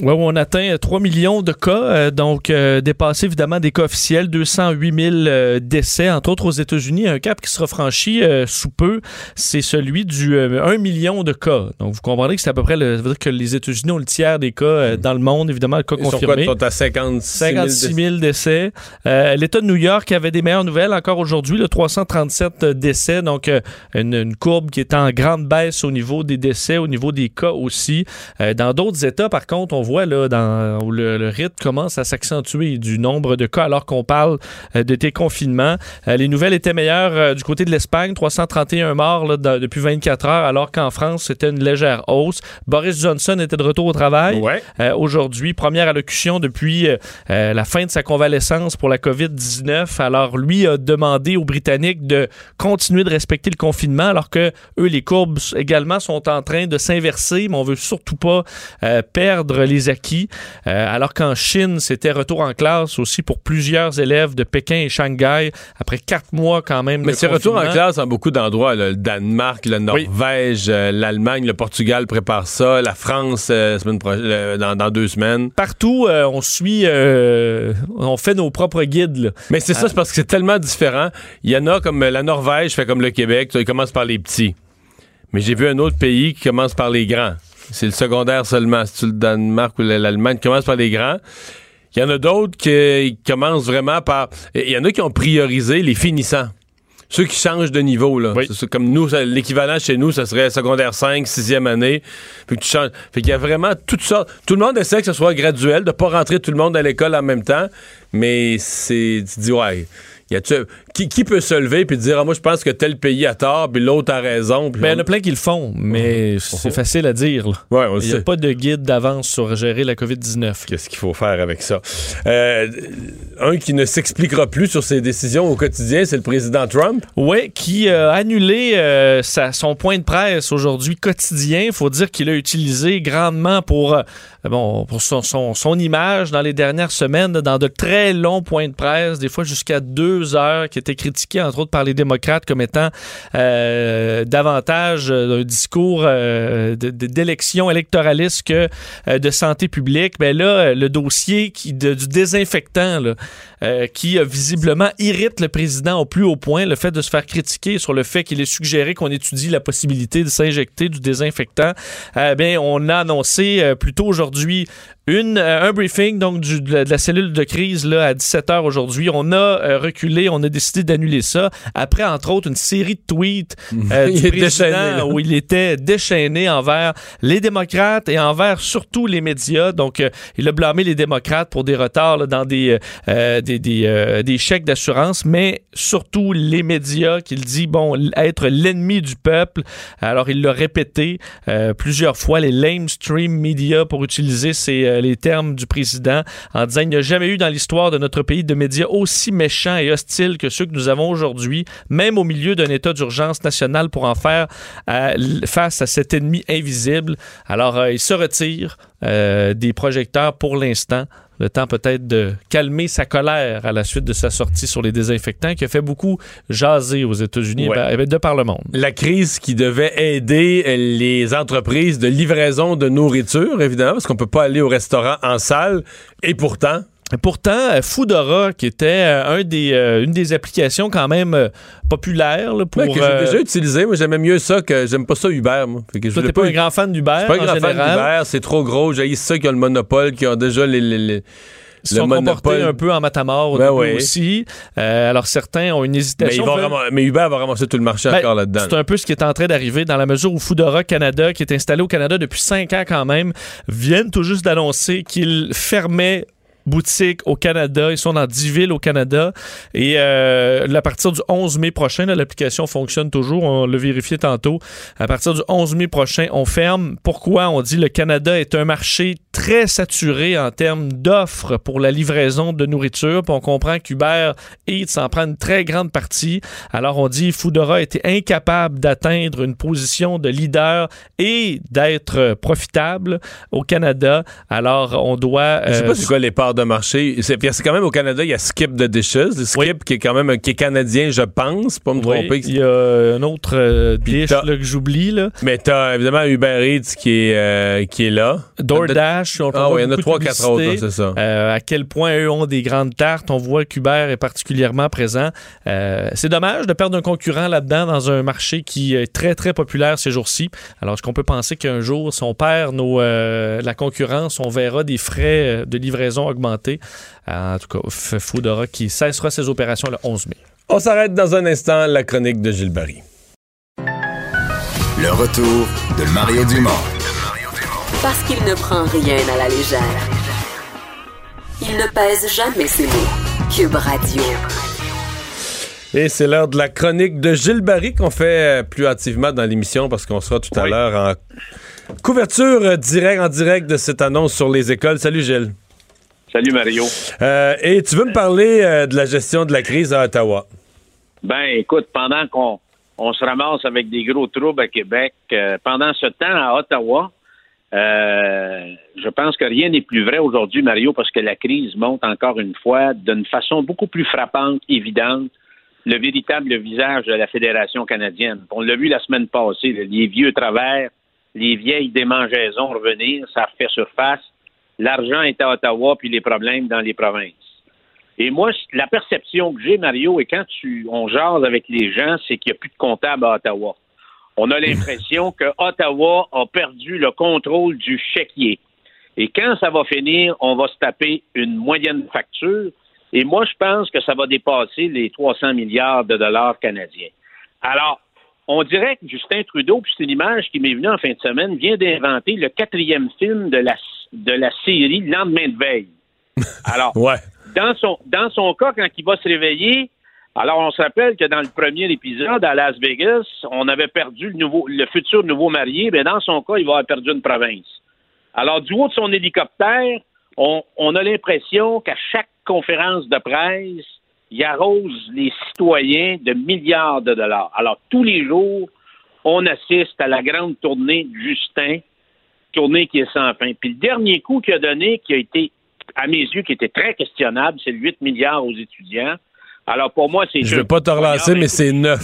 Oui, on atteint 3 millions de cas, euh, donc euh, dépassé évidemment des cas officiels, 208 000 euh, décès, entre autres aux États-Unis. Un cap qui sera franchi euh, sous peu, c'est celui du euh, 1 million de cas. Donc vous comprendrez que c'est à peu près, le, ça veut dire que les États-Unis ont le tiers des cas euh, dans le monde, évidemment, le cas Ils sont quoi? confirmé. Sont à 56 000 56 000 décès. Euh, L'État de New York avait des meilleures nouvelles encore aujourd'hui, le 337 décès, donc euh, une, une courbe qui est en grande baisse au niveau des décès, au niveau des cas aussi. Euh, dans d'autres États, par contre, on voit là, dans, où le, le rythme commence à s'accentuer du nombre de cas alors qu'on parle euh, de déconfinement. Euh, les nouvelles étaient meilleures euh, du côté de l'Espagne, 331 morts là, dans- depuis 24 heures, alors qu'en France, c'était une légère hausse. Boris Johnson était de retour au travail. Ouais. Aujourd'hui, première allocution depuis la fin de sa convalescence pour la COVID-19. Alors, lui a demandé aux Britanniques de continuer de respecter le confinement, alors que eux, les courbes également sont en train de s'inverser, mais on veut surtout pas perdre les acquis. Euh, alors qu'en Chine, c'était retour en classe aussi pour plusieurs élèves de Pékin et Shanghai, après quatre mois quand même Mais c'est retour en classe en beaucoup d'endroits. Le Danemark, la Norvège, euh, l'Allemagne, le Portugal prépare ça. La France, euh, semaine prochaine, dans, dans deux semaines. Partout, on suit, on fait nos propres guides. là. Mais c'est ça, c'est parce que c'est tellement différent. Il y en a comme la Norvège fait comme le Québec, ils commencent par les petits. Mais j'ai vu un autre pays qui commence par les grands. C'est le secondaire seulement. C'est le Danemark ou l'Allemagne qui commence par les grands. Il y en a d'autres qui commencent vraiment par. Il y en a qui ont priorisé les finissants. Ceux qui changent de niveau, là. Oui. Comme nous, l'équivalent chez nous, ça serait secondaire 5, sixième année. Puis que tu changes. Fait qu'il y a vraiment toutes sortes. Tout le monde essaie que ce soit graduel, de pas rentrer tout le monde à l'école en même temps. Mais c'est. Tu dis, ouais. Y a qui, qui peut se lever puis dire, ah, moi, je pense que tel pays a tort, puis l'autre a raison. puis Ben, il y en a plein qui le font, mais c'est facile à dire. Ouais, Il n'y a pas de guide d'avance sur gérer la COVID-19. Qu'est-ce qu'il faut faire avec ça? Euh, un qui ne s'expliquera plus sur ses décisions au quotidien, c'est le président Trump. Oui, qui a annulé euh, sa- son point de presse aujourd'hui quotidien. Il faut dire qu'il a utilisé grandement pour, euh, bon, pour son, son- son image dans les dernières semaines, dans de très longs points de presse, des fois jusqu'à deux heures, qui étaient critiqués entre autres par les démocrates comme étant euh, davantage euh, un discours euh, d'élection électoraliste que de santé publique. Ben là, le dossier qui, de- du désinfectant, là, euh, qui euh, visiblement irrite le président au plus haut point, le fait de se faire critiquer sur le fait qu'il ait suggéré qu'on étudie la possibilité de s'injecter du désinfectant. Euh, bien, on a annoncé euh, plus tôt aujourd'hui une, euh, un briefing donc du- de, la, de la cellule de crise là, à 17h aujourd'hui. On a euh, reculé, on a décidé d'annuler ça après, entre autres, une série de tweets euh, du président déchaîné, où il était déchaîné envers les démocrates et envers surtout les médias. Donc, euh, il a blâmé les démocrates pour des retards là, dans des, euh, euh, des chèques d'assurance, mais surtout les médias qu'il dit, bon, être l'ennemi du peuple. Alors, il l'a répété euh, plusieurs fois, les lamestream media, pour utiliser ces, euh, les termes du président, en disant, il n'y a jamais eu dans l'histoire de notre pays de médias aussi méchants et hostiles que ceux que nous avons aujourd'hui, même au milieu d'un état d'urgence nationale pour en faire face à cet ennemi invisible. Alors, il se retire euh, des projecteurs pour l'instant. Le temps peut-être de calmer sa colère à la suite de sa sortie sur les désinfectants qui a fait beaucoup jaser aux États-Unis Ouais. et ben- de par le monde. La crise qui devait aider euh, les entreprises de livraison de nourriture, évidemment, parce qu'on peut pas aller au restaurant en salle. Et pourtant, Pourtant, euh, Foodora, qui était euh, un des, euh, une des applications quand même euh, populaires là, pour... ouais, que j'ai déjà utilisé, moi j'aimais mieux ça que j'aime pas ça Uber, moi. Fait que toi, t'es pas un grand fan d'Uber je suis pas un grand fan général. d'Uber, c'est trop gros. J'ai ceux qui ont le monopole, qui ont déjà les. les- se sont comportés un peu en matamor Ben aussi. Euh, alors, certains ont une mais, ils hésitation. vont mais Uber va ramasser tout le marché Ben, encore là-dedans. C'est un peu ce qui est en train d'arriver dans la mesure où Foodora Canada, qui est installé au Canada depuis cinq ans quand même, viennent tout juste d'annoncer qu'ils fermaient boutique au Canada. Ils sont dans 10 villes au Canada. Et euh, à partir du 11 mai prochain, l'application fonctionne toujours. On l'a vérifié tantôt. À partir du 11 mai prochain, on ferme. Pourquoi? On dit le Canada est un marché très saturé en termes d'offres pour la livraison de nourriture. Puis on comprend qu'Uber Eats en prend une très grande partie. Alors on dit Foodora été incapable d'atteindre une position de leader et d'être profitable au Canada. Alors on doit... Je sais euh, pas c'est quoi les parts de marché. C'est c'est quand même au Canada, il y a Skip the Dishes. Skip qui est quand même qui est canadien, je pense, pas me Oui, tromper. il y a un autre euh, dish là, que j'oublie. là. Mais t'as évidemment Uber Eats qui est, euh, qui est là. DoorDash, on Ah oui, il y en a trois, quatre autres, là, c'est ça. Euh, à quel point eux ont des grandes tartes. On voit qu'Uber est particulièrement présent. Euh, c'est dommage de perdre un concurrent là-dedans dans un marché qui est très, très populaire ces jours-ci. Alors, est-ce qu'on peut penser qu'un jour, si on perd nos, euh, la concurrence, on verra des frais de livraison augmenter? Euh, en tout cas, Foodora qui cessera ses opérations le 11 mai. On s'arrête dans un instant, la chronique de Gilles Barry. Le retour de Mario Dumont. Parce qu'il ne prend rien à la légère. Il ne pèse jamais ses mots. Cube Radio. Et c'est l'heure de la chronique de Gilles Barry qu'on fait euh, plus activement dans l'émission parce qu'on sera tout à l'heure en couverture euh, direct, en direct de cette annonce sur les écoles. Salut Gilles. Salut Mario. Euh, et tu veux me parler euh, de la gestion de la crise à Ottawa? Ben écoute, pendant qu'on on se ramasse avec des gros troubles à Québec, euh, pendant ce temps à Ottawa, je pense que rien n'est plus vrai aujourd'hui, Mario, parce que la crise monte encore une fois d'une façon beaucoup plus frappante, évidente, le véritable visage de la Fédération canadienne. On l'a vu la semaine passée, les vieux travers, les vieilles démangeaisons revenir, ça refait surface. L'argent est à Ottawa, puis les problèmes dans les provinces. Et moi, la perception que j'ai, Mario, et quand tu, on jase avec les gens, c'est qu'il n'y a plus de comptable à Ottawa. On a l'impression que Ottawa a perdu le contrôle du chéquier. Et quand ça va finir, on va se taper une moyenne facture. Et moi, je pense que ça va dépasser les 300 milliards de dollars canadiens. Alors, on dirait que Justin Trudeau, puis c'est une image qui m'est venue en fin de semaine, vient d'inventer le quatrième film de la, de la série Lendemain de veille. Alors, Ouais. dans son, dans son cas, quand il va se réveiller, alors on se rappelle que dans le premier épisode à Las Vegas, on avait perdu le, nouveau, le futur nouveau marié, mais dans son cas, il va avoir perdu une province. Alors, du haut de son hélicoptère, on, on a l'impression qu'à chaque conférence de presse, il arrose les citoyens de milliards de dollars. Alors, tous les jours, on assiste à la grande tournée de Justin, tournée qui est sans fin. Puis le dernier coup qu'il a donné, qui a été, à mes yeux, qui était très questionnable, c'est le 8 milliards aux étudiants. Alors, pour moi, c'est... Je vais pas te relancer, mais c'est 9.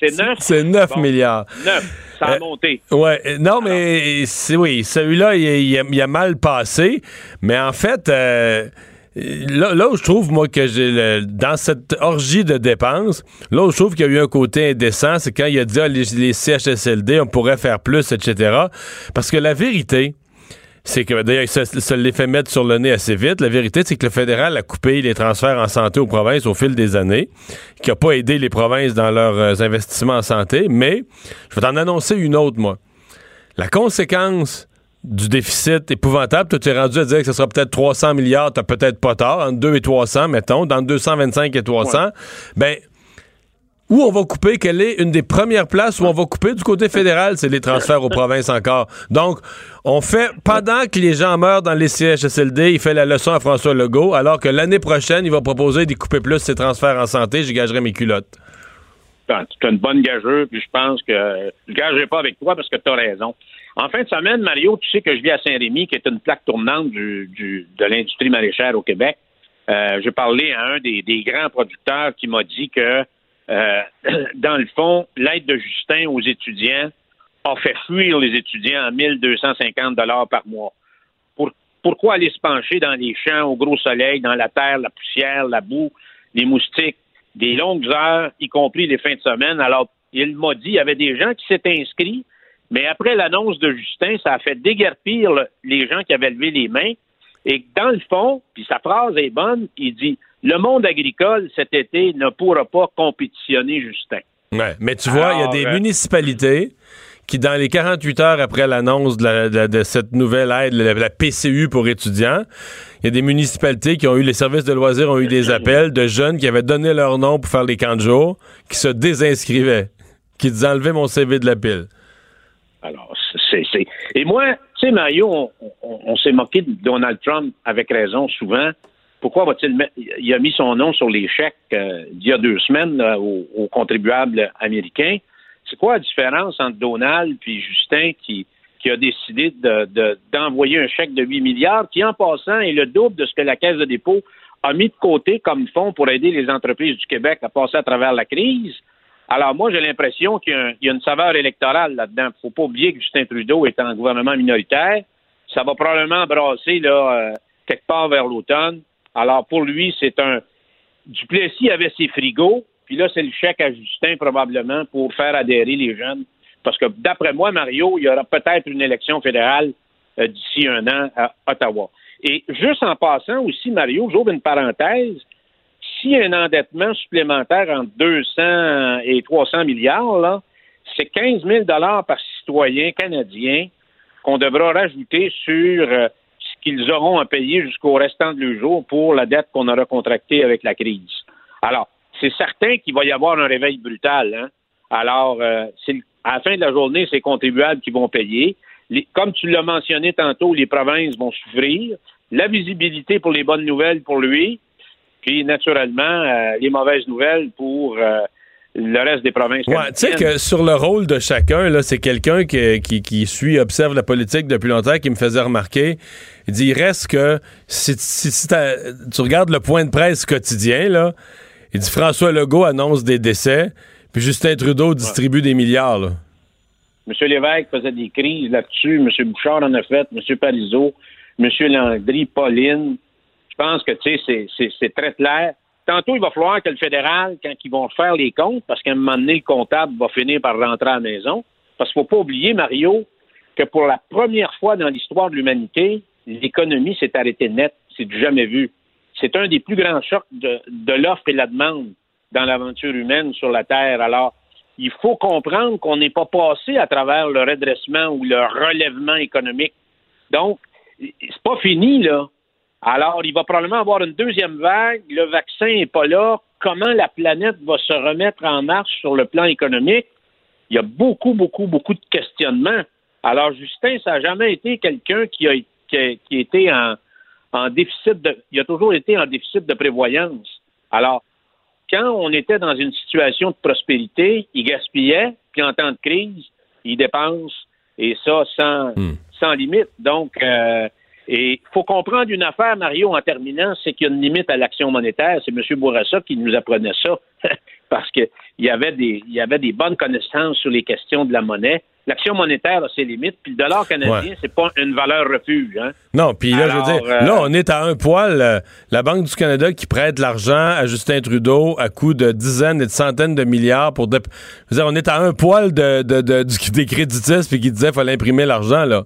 C'est 9? C'est 9 Bon. milliards. 9. Ça a Euh, monté. Ouais, euh, non, mais c'est oui, celui-là, il, il a- il a mal passé. Mais en fait, euh, là, où je trouve, moi, que j'ai dans cette orgie de dépenses, là où je trouve qu'il y a eu un côté indécent, c'est quand il a dit ah, les, les CHSLD, on pourrait faire plus, etc. Parce que la vérité, c'est que d'ailleurs, ça, ça l'est fait mettre sur le nez assez vite. La vérité, c'est que le fédéral a coupé les transferts en santé aux provinces au fil des années, qui n'a pas aidé les provinces dans leurs euh, investissements en santé. Mais je vais t'en annoncer une autre, moi. La conséquence du déficit épouvantable, toi, tu es rendu à dire que ce sera peut-être 300 milliards, t'as peut-être pas tort, entre 2 et 300, mettons, dans 225 et 300. Ben, où on va couper, quelle est une des premières places où on va couper du côté fédéral, c'est les transferts aux provinces encore. Donc, on fait, pendant que les gens meurent dans les CHSLD, il fait la leçon à François Legault, alors que l'année prochaine, il va proposer d'y couper plus ses transferts en santé, j'y gagerai mes culottes. Ben, Tu as une bonne gageure, puis je pense que je ne gagerai pas avec toi parce que tu as raison. En fin de semaine, Mario, tu sais que je vis à Saint-Rémy, qui est une plaque tournante du, du- de l'industrie maraîchère au Québec. Euh, J'ai parlé à un des, des grands producteurs qui m'a dit que, euh, dans le fond, l'aide de Justin aux étudiants a fait fuir les étudiants à 1250 dollars par mois. Pour, pourquoi aller se pencher dans les champs au gros soleil, dans la terre, la poussière, la boue, les moustiques, des longues heures, y compris les fins de semaine? Alors, il m'a dit, il y avait des gens qui s'étaient inscrits, mais après l'annonce de Justin, ça a fait déguerpir le- les gens qui avaient levé les mains. Et dans le fond, puis sa phrase est bonne, il dit Le monde agricole cet été ne pourra pas compétitionner Justin. Ouais, mais tu vois, il y a des euh, municipalités qui, dans les 48 heures après l'annonce de, la- de- de cette nouvelle aide, la, la PCU pour étudiants, il y a des municipalités qui ont eu, les services de loisirs ont eu des appels de jeunes qui avaient donné leur nom pour faire les camps de jour, qui se désinscrivaient, qui disaient enlever mon CV de la pile. Alors, c'est. Et moi, tu sais, Mario, on, s'est moqué de Donald Trump avec raison souvent. Pourquoi va-t-il. Il a mis son nom sur les chèques euh, d'il y a deux semaines aux, contribuables américains. C'est quoi la différence entre Donald et Justin qui, a décidé de- de- d'envoyer un chèque de 8 milliards, qui en passant est le double de ce que la Caisse de dépôt a mis de côté comme fonds pour aider les entreprises du Québec à passer à travers la crise? Alors moi, j'ai l'impression qu'il y, a une saveur électorale là-dedans. Il ne faut pas oublier que Justin Trudeau est en gouvernement minoritaire. Ça va probablement brasser là, euh, quelque part vers l'automne. Alors pour lui, c'est un... Duplessis avait ses frigos, puis là, c'est le chèque à Justin probablement pour faire adhérer les jeunes. Parce que d'après moi, Mario, il y aura peut-être une élection fédérale euh, d'ici un an à Ottawa. Et juste en passant aussi, Mario, j'ouvre une parenthèse. S'il y a un endettement supplémentaire entre 200 et 300 milliards, c'est 15 000 par citoyen canadien qu'on devra rajouter sur euh, ce qu'ils auront à payer jusqu'au restant de leur jour pour la dette qu'on aura contractée avec la crise. Alors, c'est certain qu'il va y avoir un réveil brutal. Hein? Alors, euh, à la fin de la journée, c'est les contribuables qui vont payer. Comme tu l'as mentionné tantôt, les provinces vont souffrir. La visibilité pour les bonnes nouvelles pour lui, puis naturellement, euh, les mauvaises nouvelles pour euh, le reste des provinces Ouais, tu sais que sur le rôle de chacun, là, c'est quelqu'un qui, qui, qui suit, observe la politique depuis longtemps, qui me faisait remarquer. Il dit, il reste que si, si- si tu regardes le point de presse quotidien, là, il dit François Legault annonce des décès, puis Justin Trudeau distribue des milliards. Là. M. Lévesque faisait des crises là-dessus. M. Bouchard en a fait. M. Parizeau, M. Landry, Pauline. Je pense que, tu sais, c'est- très clair. Tantôt, il va falloir que le fédéral, quand ils vont faire les comptes, parce qu'à un moment donné, le comptable va finir par rentrer à la maison. Parce qu'il ne faut pas oublier, Mario, que pour la première fois dans l'histoire de l'humanité, l'économie s'est arrêtée net. C'est du jamais vu. C'est un des plus grands chocs de, de l'offre et la demande dans l'aventure humaine sur la Terre. Alors, il faut comprendre qu'on n'est pas passé à travers le redressement ou le relèvement économique. Donc, c'est pas fini, là. Alors, il va probablement avoir une deuxième vague. Le vaccin n'est pas là. Comment la planète va se remettre en marche sur le plan économique? Il y a beaucoup, beaucoup, beaucoup de questionnements. Alors, Justin, ça n'a jamais été quelqu'un qui a, qui a, qui a été en, en déficit de. Il a toujours été en déficit de prévoyance. Alors, quand on était dans une situation de prospérité, il gaspillait, puis en temps de crise, il dépense, et ça sans, sans limite. Donc, euh, et il faut comprendre une affaire, Mario, en terminant, c'est qu'il y a une limite à l'action monétaire. C'est M. Bourassa qui nous apprenait ça, parce qu'il y avait des il y avait des bonnes connaissances sur les questions de la monnaie. L'action monétaire a ses limites, puis le dollar canadien, Ouais. c'est pas une valeur refuge. Hein? Non, puis là, Alors, je veux dire, euh, là, on est à un poil. euh, la Banque du Canada qui prête l'argent à Justin Trudeau à coût de dizaines et de centaines de milliards pour. Je veux dire, on est à un poil de, de- de- du- des créditistes puis qui disaient qu'il fallait imprimer l'argent, là.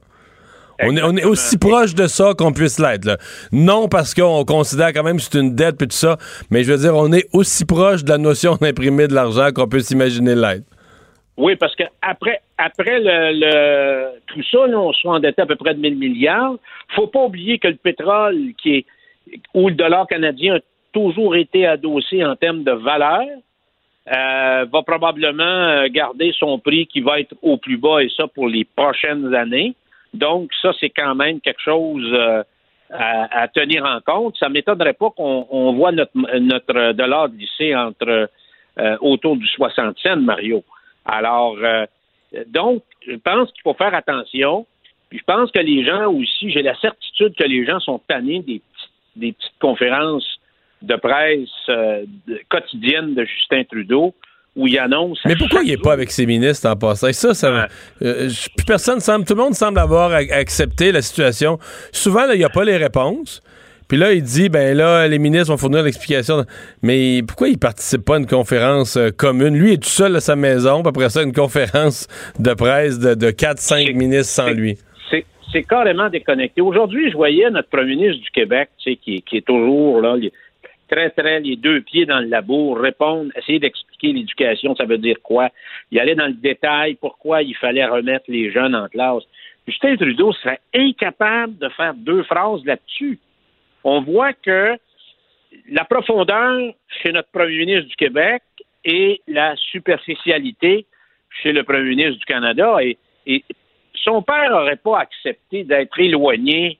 On est, on est aussi proche de ça qu'on puisse l'être. Non parce qu'on considère quand même que c'est une dette puis tout ça, mais je veux dire, on est aussi proche de la notion d'imprimer de l'argent qu'on peut s'imaginer l'être. Oui, parce que après, après le, le- tout ça, là, on se endetté à peu près de 1000 milliards. faut pas oublier que le pétrole, qui est où le dollar canadien a toujours été adossé en termes de valeur, euh, va probablement euh, garder son prix qui va être au plus bas et ça pour les prochaines années. Donc, ça, c'est quand même quelque chose euh, à, tenir en compte. Ça ne m'étonnerait pas qu'on on voit notre, dollar glisser entre euh, autour du 60 cents, Mario. Alors, euh, donc, je pense qu'il faut faire attention. Puis je pense que les gens aussi, j'ai la certitude que les gens sont tannés des, petites- conférences de presse quotidiennes de Justin Trudeau où il annonce. Mais pourquoi il n'est pas avec ses ministres en passant? Ça, ça euh, personne semble, tout le monde semble avoir accepté la situation. Souvent, il n'y a pas les réponses. Puis là, il dit, ben là, les ministres vont fournir l'explication. Mais pourquoi il participe pas à une conférence euh, commune? Lui est tout seul à sa maison, puis après ça, une conférence de presse de, de 4-5 ministres sans lui. c'est carrément déconnecté. Aujourd'hui, je voyais notre premier ministre du Québec, tu sais, qui, qui est toujours là, très, très les deux pieds dans le labour, répondre, essayer d'expliquer l'éducation, ça veut dire quoi? Il allait dans le détail, pourquoi il fallait remettre les jeunes en classe. Justin Trudeau serait incapable de faire deux phrases là-dessus. On voit que la profondeur chez notre premier ministre du Québec et la superficialité chez le premier ministre du Canada. Et son père n'aurait pas accepté d'être éloigné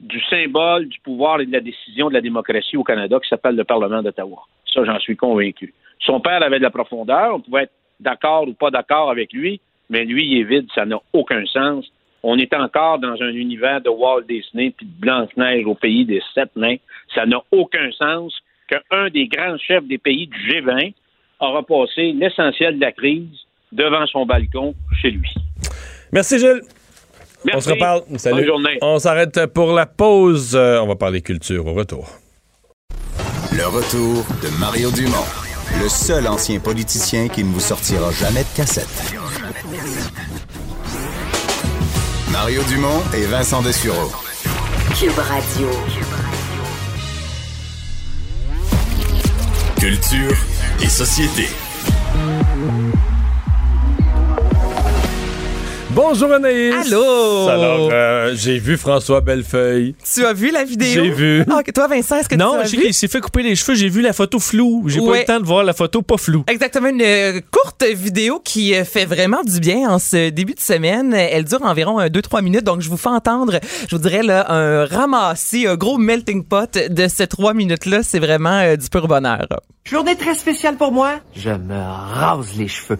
du symbole du pouvoir et de la décision de la démocratie au Canada qui s'appelle le Parlement d'Ottawa. Ça, j'en suis convaincu. Son père avait de la profondeur, on pouvait être d'accord ou pas d'accord avec lui, mais lui, il est vide, ça n'a aucun sens. on est encore dans un univers de Walt Disney puis de Blanche-Neige au pays des sept nains. Ça n'a aucun sens qu'un des grands chefs des pays du G20 aura passé l'essentiel de la crise devant son balcon chez lui. Merci, Gilles. Merci. On se reparle. Salut. Bonne journée. On s'arrête pour la pause. Euh, on va parler culture au retour. Le retour de Mario Dumont, le seul ancien politicien qui ne vous sortira jamais de cassette. Mario Dumont et Vincent Dessureau. Cube Radio. Culture et société. Bonjour Anaïs. Allô? Alors, euh, j'ai vu François Bellefeuille. Tu as vu la vidéo? J'ai vu. Ah, ok, toi, Vincent, est-ce que Non, tu as je sais vu? qu'il s'est fait couper les cheveux. J'ai vu la photo floue. J'ai pas eu le temps de voir la photo pas floue. Exactement, une euh, courte vidéo qui euh, fait vraiment du bien en ce début de semaine. Elle dure environ 2-3 minutes, donc je vous fais entendre, je vous dirais, là, un ramassis, un gros melting pot de ces 3 minutes-là. C'est vraiment euh, du pur bonheur. Journée très spéciale pour moi. Je me rase les cheveux.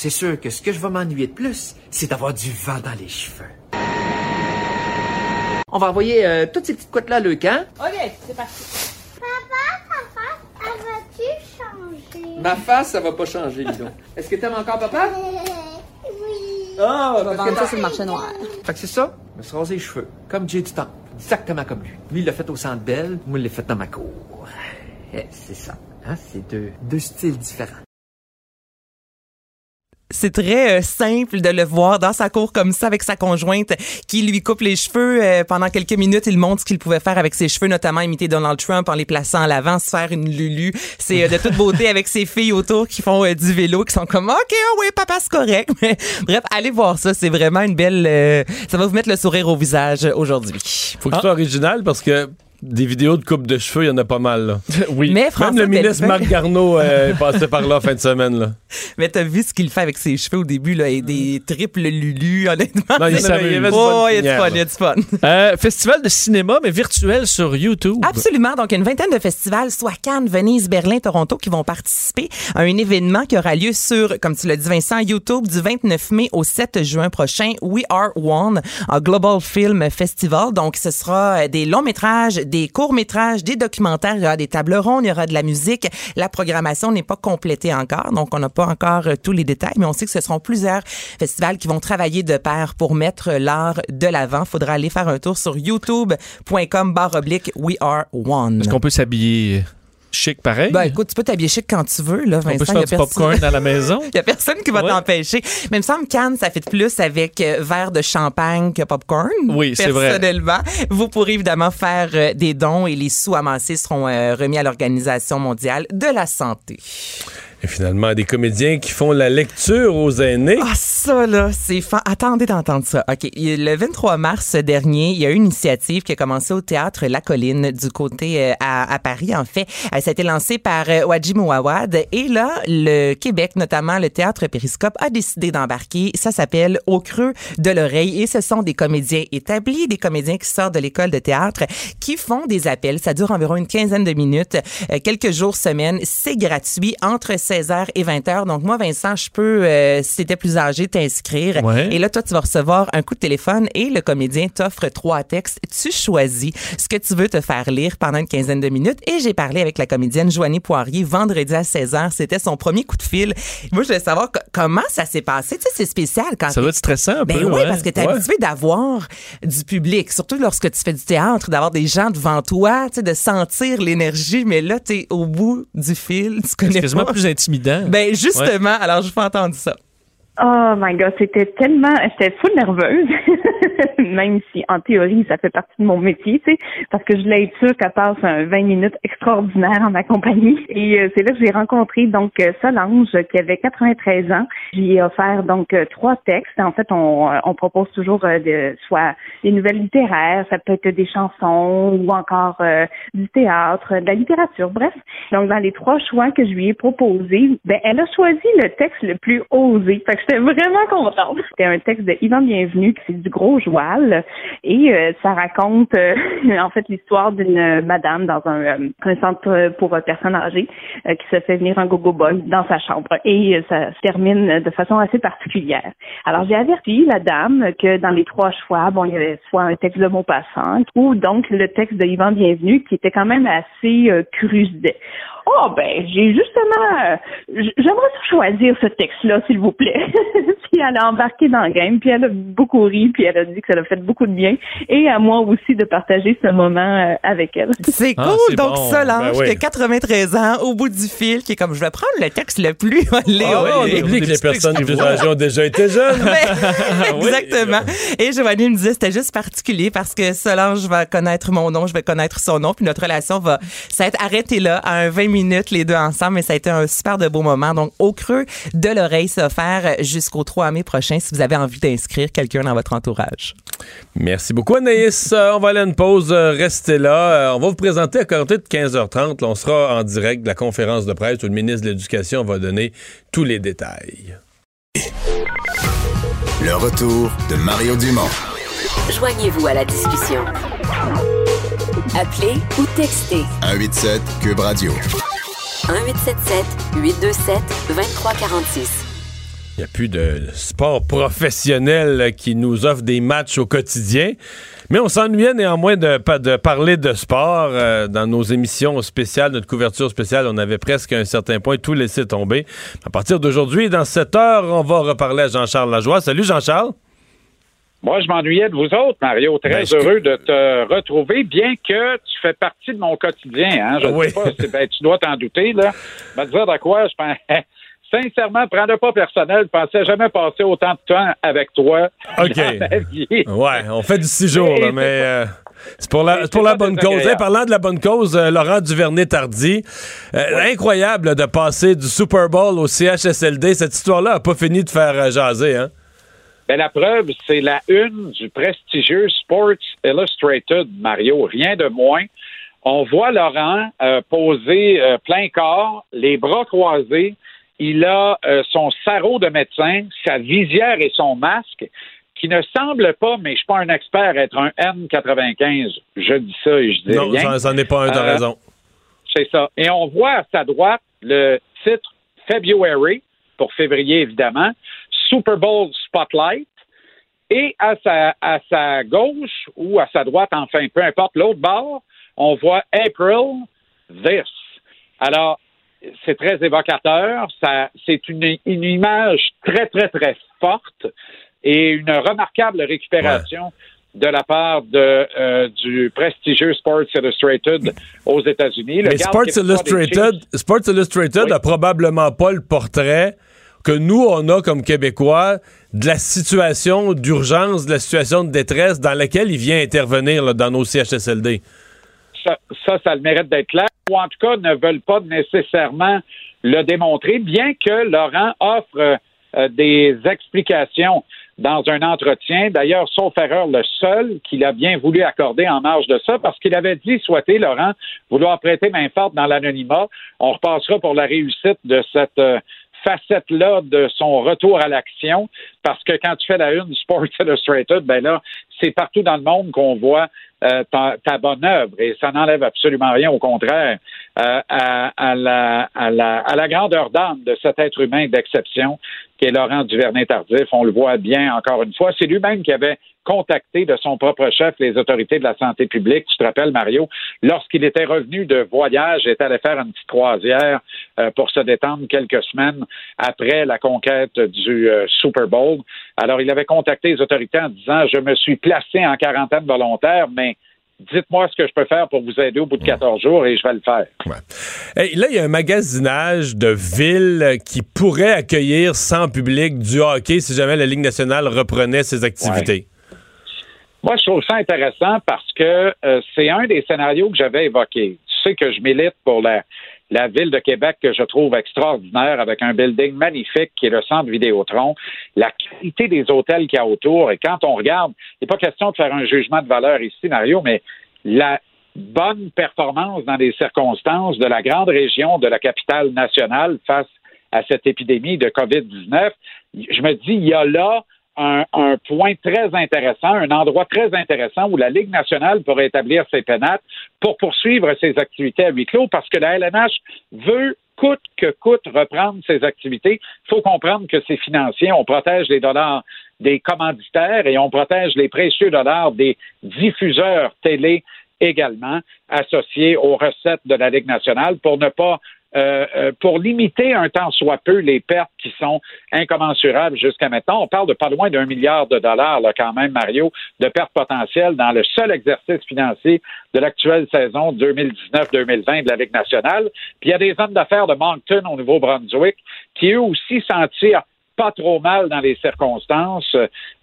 C'est sûr que ce que je vais m'ennuyer de plus, c'est d'avoir du vent dans les cheveux. On va envoyer euh, toutes ces petites couettes-là à le camp. Ok, c'est parti. Papa, papa, elle va-tu changer? Ma face, ça va pas changer, dis donc. Est-ce que t'aimes encore papa? Oui. Ah, On va vendre ça sur le marché noir. Fait que c'est ça, je me suis rasé les cheveux, comme Jay du temps. Exactement comme lui. Lui, il l'a fait au centre belle, moi, il l'a fait dans ma cour. Eh, c'est ça. Hein? C'est deux, deux styles différents. C'est très euh, simple de le voir dans sa cour comme ça avec sa conjointe qui lui coupe les cheveux. Euh, pendant quelques minutes, il montre ce qu'il pouvait faire avec ses cheveux, notamment imiter Donald Trump en les plaçant à l'avant, se faire une lulu. C'est euh, de toute beauté avec ses filles autour qui font du vélo, qui sont comme OK, ah oui, papa, c'est correct. Mais, bref, allez voir ça. C'est vraiment une belle. ça va vous mettre le sourire au visage aujourd'hui. Faut que ce soit original parce que des vidéos de coupe de cheveux, il y en a pas mal. Là. oui. Mais Même François le ministre Marc Garneau euh, est passé par là en fin de semaine. Là. Mais t'as vu ce qu'il fait avec ses cheveux au début, là, et des triples lulus, honnêtement? Non, il s'amuse. Oh, il y a du fun, il y a du fun. Euh, festival de cinéma, mais virtuel sur YouTube. Absolument. Donc, une vingtaine de festivals, soit Cannes, Venise, Berlin, Toronto, qui vont participer à un événement qui aura lieu sur, comme tu l'as dit, Vincent, YouTube du 29 mai au 7 juin prochain. We Are One, un Global Film Festival. Donc, ce sera euh, des longs métrages, des courts métrages, des documentaires. Il y aura des tables rondes, il y aura de la musique. La programmation n'est pas complétée encore. Donc, on n'a pas encore euh, tous les détails, mais on sait que ce seront plusieurs festivals qui vont travailler de pair pour mettre l'art de l'avant. Faudra aller faire un tour sur youtube.com barre oblique We Are One. Est-ce qu'on peut s'habiller chic pareil? Ben écoute, tu peux t'habiller chic quand tu veux, là, on Vincent. peut se y faire a du popcorn à la maison? Il y a personne qui va Ouais. t'empêcher. Mais il me semble Cannes, ça fait plus avec euh, verre de champagne que popcorn. Oui, c'est vrai. Personnellement, vous pourrez évidemment faire euh, des dons et les sous amassés seront euh, remis à l'Organisation mondiale de la santé. Et finalement, des comédiens qui font la lecture aux aînés. Ah, ça, là, c'est fan... Attendez d'entendre ça. OK. Le 23 mars dernier, il y a eu une initiative qui a commencé au théâtre La Colline du côté euh, à, Paris, en fait. Euh, ça a été lancé par euh, Wadji Mouawad. Et là, le Québec, notamment le théâtre Périscope, a décidé d'embarquer. Ça s'appelle Au creux de l'oreille. Et ce sont des comédiens établis, des comédiens qui sortent de l'école de théâtre, qui font des appels. Ça dure environ une quinzaine de minutes, euh, quelques jours, semaines. C'est gratuit entre 16h et 20h. Donc, moi, Vincent, je peux, euh, si t'étais plus âgé, t'inscrire. Ouais. Et là, toi, tu vas recevoir un coup de téléphone et le comédien t'offre trois textes. Tu choisis ce que tu veux te faire lire pendant une quinzaine de minutes. Et j'ai parlé avec la comédienne Joanie Poirier vendredi à 16h. C'était son premier coup de fil. Moi, je voulais savoir co- comment ça s'est passé. Tu sais, c'est spécial quand Ça doit être stressant un ben peu. oui, ouais. parce que tu es Ouais. habitué d'avoir du public, surtout lorsque tu fais du théâtre, d'avoir des gens devant toi, tu sais, de sentir l'énergie, mais là, tu es au bout du fil, tu connais pas. plus intimidant. Ben justement, alors je vous fais entendre ça. Oh my god, c'était tellement, j'étais full nerveuse, même si en théorie ça fait partie de mon métier, tu sais, parce que je être sûre qu'elle passe un 20 minutes extraordinaire en ma compagnie. Et euh, c'est là que j'ai rencontré donc euh, Solange qui avait 93 ans. J'ai offert donc euh, trois textes. En fait, on, euh, on propose toujours euh, de, soit des nouvelles littéraires, ça peut être des chansons ou encore euh, du théâtre, de la littérature, bref. Donc dans les trois choix que je lui ai proposés, ben elle a choisi le texte le plus osé. J'étais vraiment contente. C'était un texte de Yvan Bienvenu qui c'est du gros joual et euh, ça raconte euh, en fait l'histoire d'une madame dans un, euh, un centre pour personnes âgées qui se fait venir un gogo boy dans sa chambre et ça se termine de façon assez particulière. Alors j'ai averti la dame que dans les trois choix, bon il y avait soit un texte de Maupassant ou donc le texte de Yvan Bienvenu qui était quand même assez euh, Oh ben, j'ai justement, euh, j'aimerais choisir ce texte-là, s'il vous plaît. puis elle a embarqué dans le game, puis elle a beaucoup ri, puis elle a dit que ça l'a fait beaucoup de bien, et à moi aussi de partager ce moment euh, avec elle. C'est Ah, cool. Donc Solange, Ben oui. qui a 93 ans, au bout du fil, qui est comme, je vais prendre le texte le plus olé, Ah, olé. on oublie que les personnes plus âgées ont déjà été jeunes. Exactement. Et Giovanni me disait c'était juste particulier parce que Solange va connaître mon nom, je vais connaître son nom, puis notre relation va s'être arrêtée là à un 20 minutes les deux ensemble, mais ça a été un super de beau moment. Donc au creux de l'oreille, ça va faire jusqu'au 3 mai prochain si vous avez envie d'inscrire quelqu'un dans votre entourage. Merci beaucoup, Anaïs. Euh, on va aller à une pause. Euh, restez là. Euh, on va vous présenter à côté de 15h30. Là, on sera en direct de la conférence de presse où le ministre de l'Éducation va donner tous les détails. Le retour de Mario Dumont. Joignez-vous à la discussion. Appelez ou textez 187 Cube Radio. 1877 827 2346. Il n'y a plus de sport professionnel qui nous offre des matchs au quotidien. Mais on s'ennuyait néanmoins de, pa- de parler de sport. Euh, dans nos émissions spéciales, notre couverture spéciale, on avait presque à un certain point tout laissé tomber. À partir d'aujourd'hui, dans 7 heures, on va reparler à Jean-Charles Lajoie. Salut Jean-Charles. Moi, je m'ennuyais de vous autres, Mario. Très Ben, heureux de te retrouver, bien que tu fais partie de mon quotidien. Hein? Je ne Oui. sais pas, si- ben, tu dois t'en douter. Là. Me dire de quoi, je pense... Sincèrement, prends-le pas personnel. Je pensais jamais passer autant de temps avec toi OK. dans ma vie. Ouais, on fait du six jours, là, mais euh, c'est pour la, pour bonne cause. Hey, parlant de la bonne cause, euh, Laurent Duvernay-Tardy, euh, incroyable de passer du Super Bowl au CHSLD. Cette histoire-là a pas fini de faire jaser, hein? Ben, la preuve, c'est la une du prestigieux Sports Illustrated, Mario. Rien de moins. On voit Laurent euh, poser euh, plein corps, les bras croisés. Il a euh, son sarrau de médecin, sa visière et son masque, qui ne semble pas, mais je suis pas un expert, être un N95. Je dis ça et je dis Non, rien. ça, ça n'est pas un, t'as Euh, raison. C'est ça. Et on voit à sa droite le titre February, pour février évidemment, Super Bowl Spotlight. Et à sa, à sa gauche ou à sa droite, enfin, peu importe l'autre bord, on voit April This. Alors, c'est très évocateur. Ça, c'est une, une image très, très, très forte et une remarquable récupération de la part de, euh, du prestigieux Sports Illustrated aux États-unis. Mais Sports Illustrated, Sports Illustrated a probablement pas le portrait que nous, on a comme Québécois de la situation d'urgence, de la situation de détresse dans laquelle il vient intervenir dans nos CHSLD. ça, ça, ça a le mérite d'être clair, ou en tout cas ne veulent pas nécessairement le démontrer, bien que Laurent offre euh, des explications dans un entretien, d'ailleurs, sauf erreur, le seul qu'il a bien voulu accorder en marge de ça, parce qu'il avait dit souhaiter, Laurent, vouloir prêter main forte dans l'anonymat. On repassera pour la réussite de cette euh, facette-là de son retour à l'action, parce que quand tu fais la une du Sports Illustrated, ben là, c'est partout dans le monde qu'on voit euh, ta, ta bonne œuvre et ça n'enlève absolument rien, au contraire, euh, à, à la, à, la, à la grandeur d'âme de cet être humain d'exception qui est Laurent Duvernay-Tardif. On le voit bien encore une fois. C'est lui-même qui avait contacté de son propre chef les autorités de la santé publique. Tu te rappelles, Mario, lorsqu'il était revenu de voyage, était allé faire une petite croisière euh, pour se détendre quelques semaines après la conquête du euh, Super Bowl. Alors, il avait contacté les autorités en disant, je me suis placé en quarantaine volontaire, mais dites-moi ce que je peux faire pour vous aider au bout de 14 jours et je vais le faire. Hey, là, il y a un magasinage de villes qui pourrait accueillir sans public du hockey si jamais la Ligue nationale reprenait ses activités. Moi, je trouve ça intéressant parce que euh, c'est un des scénarios que j'avais évoqué. Tu sais que je milite pour la, la ville de Québec que je trouve extraordinaire avec un building magnifique qui est le centre Vidéotron, la qualité des hôtels qu'il y a autour. Et quand on regarde, il n'est pas question de faire un jugement de valeur ici, Mario, mais la bonne performance dans les circonstances de la grande région de la capitale nationale face à cette épidémie de COVID-19. Je me dis, il y a là un, point très intéressant, un endroit très intéressant où la Ligue nationale pourrait établir ses pénates pour poursuivre ses activités à huis clos parce que la LNH veut coûte que coûte reprendre ses activités. Il faut comprendre que c'est financier. On protège les dollars des commanditaires et on protège les précieux dollars des diffuseurs télé également associés aux recettes de la Ligue nationale pour ne pas euh, euh, pour limiter un temps soit peu les pertes qui sont incommensurables jusqu'à maintenant. On parle de pas loin d'un milliard de dollars, là, quand même, Mario, de pertes potentielles dans le seul exercice financier de l'actuelle saison 2019-2020 de la Ligue nationale. Puis il y a des hommes d'affaires de Moncton au Nouveau-Brunswick qui eux aussi s'en tirent pas trop mal dans les circonstances,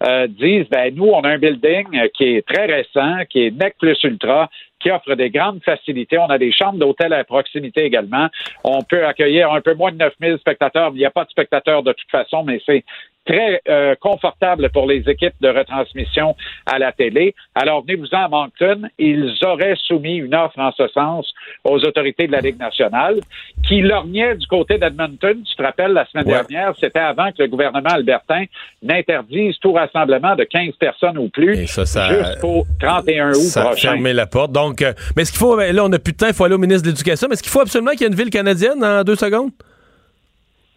euh, disent ben nous, on a un building qui est très récent, qui est NEC plus ultra, qui offre des grandes facilités. On a des chambres d'hôtel à proximité également. On peut accueillir un peu moins de 9000 spectateurs. Il n'y a pas de spectateurs de toute façon, mais c'est très euh, confortable pour les équipes de retransmission à la télé. Alors, venez-vous-en à Moncton. Ils auraient soumis une offre en ce sens aux autorités de la Ligue nationale qui lorgnait du côté d'Edmonton. Tu te rappelles, la semaine dernière, c'était avant que le gouvernement albertain n'interdise tout rassemblement de 15 personnes ou plus jusqu'au 31 août ça prochain. a fermé la porte. Donc, euh, mais est-ce qu'il faut, là, on n'a plus de temps, il faut aller au ministre de l'Éducation, mais est-ce qu'il faut absolument qu'il y ait une ville canadienne en deux secondes?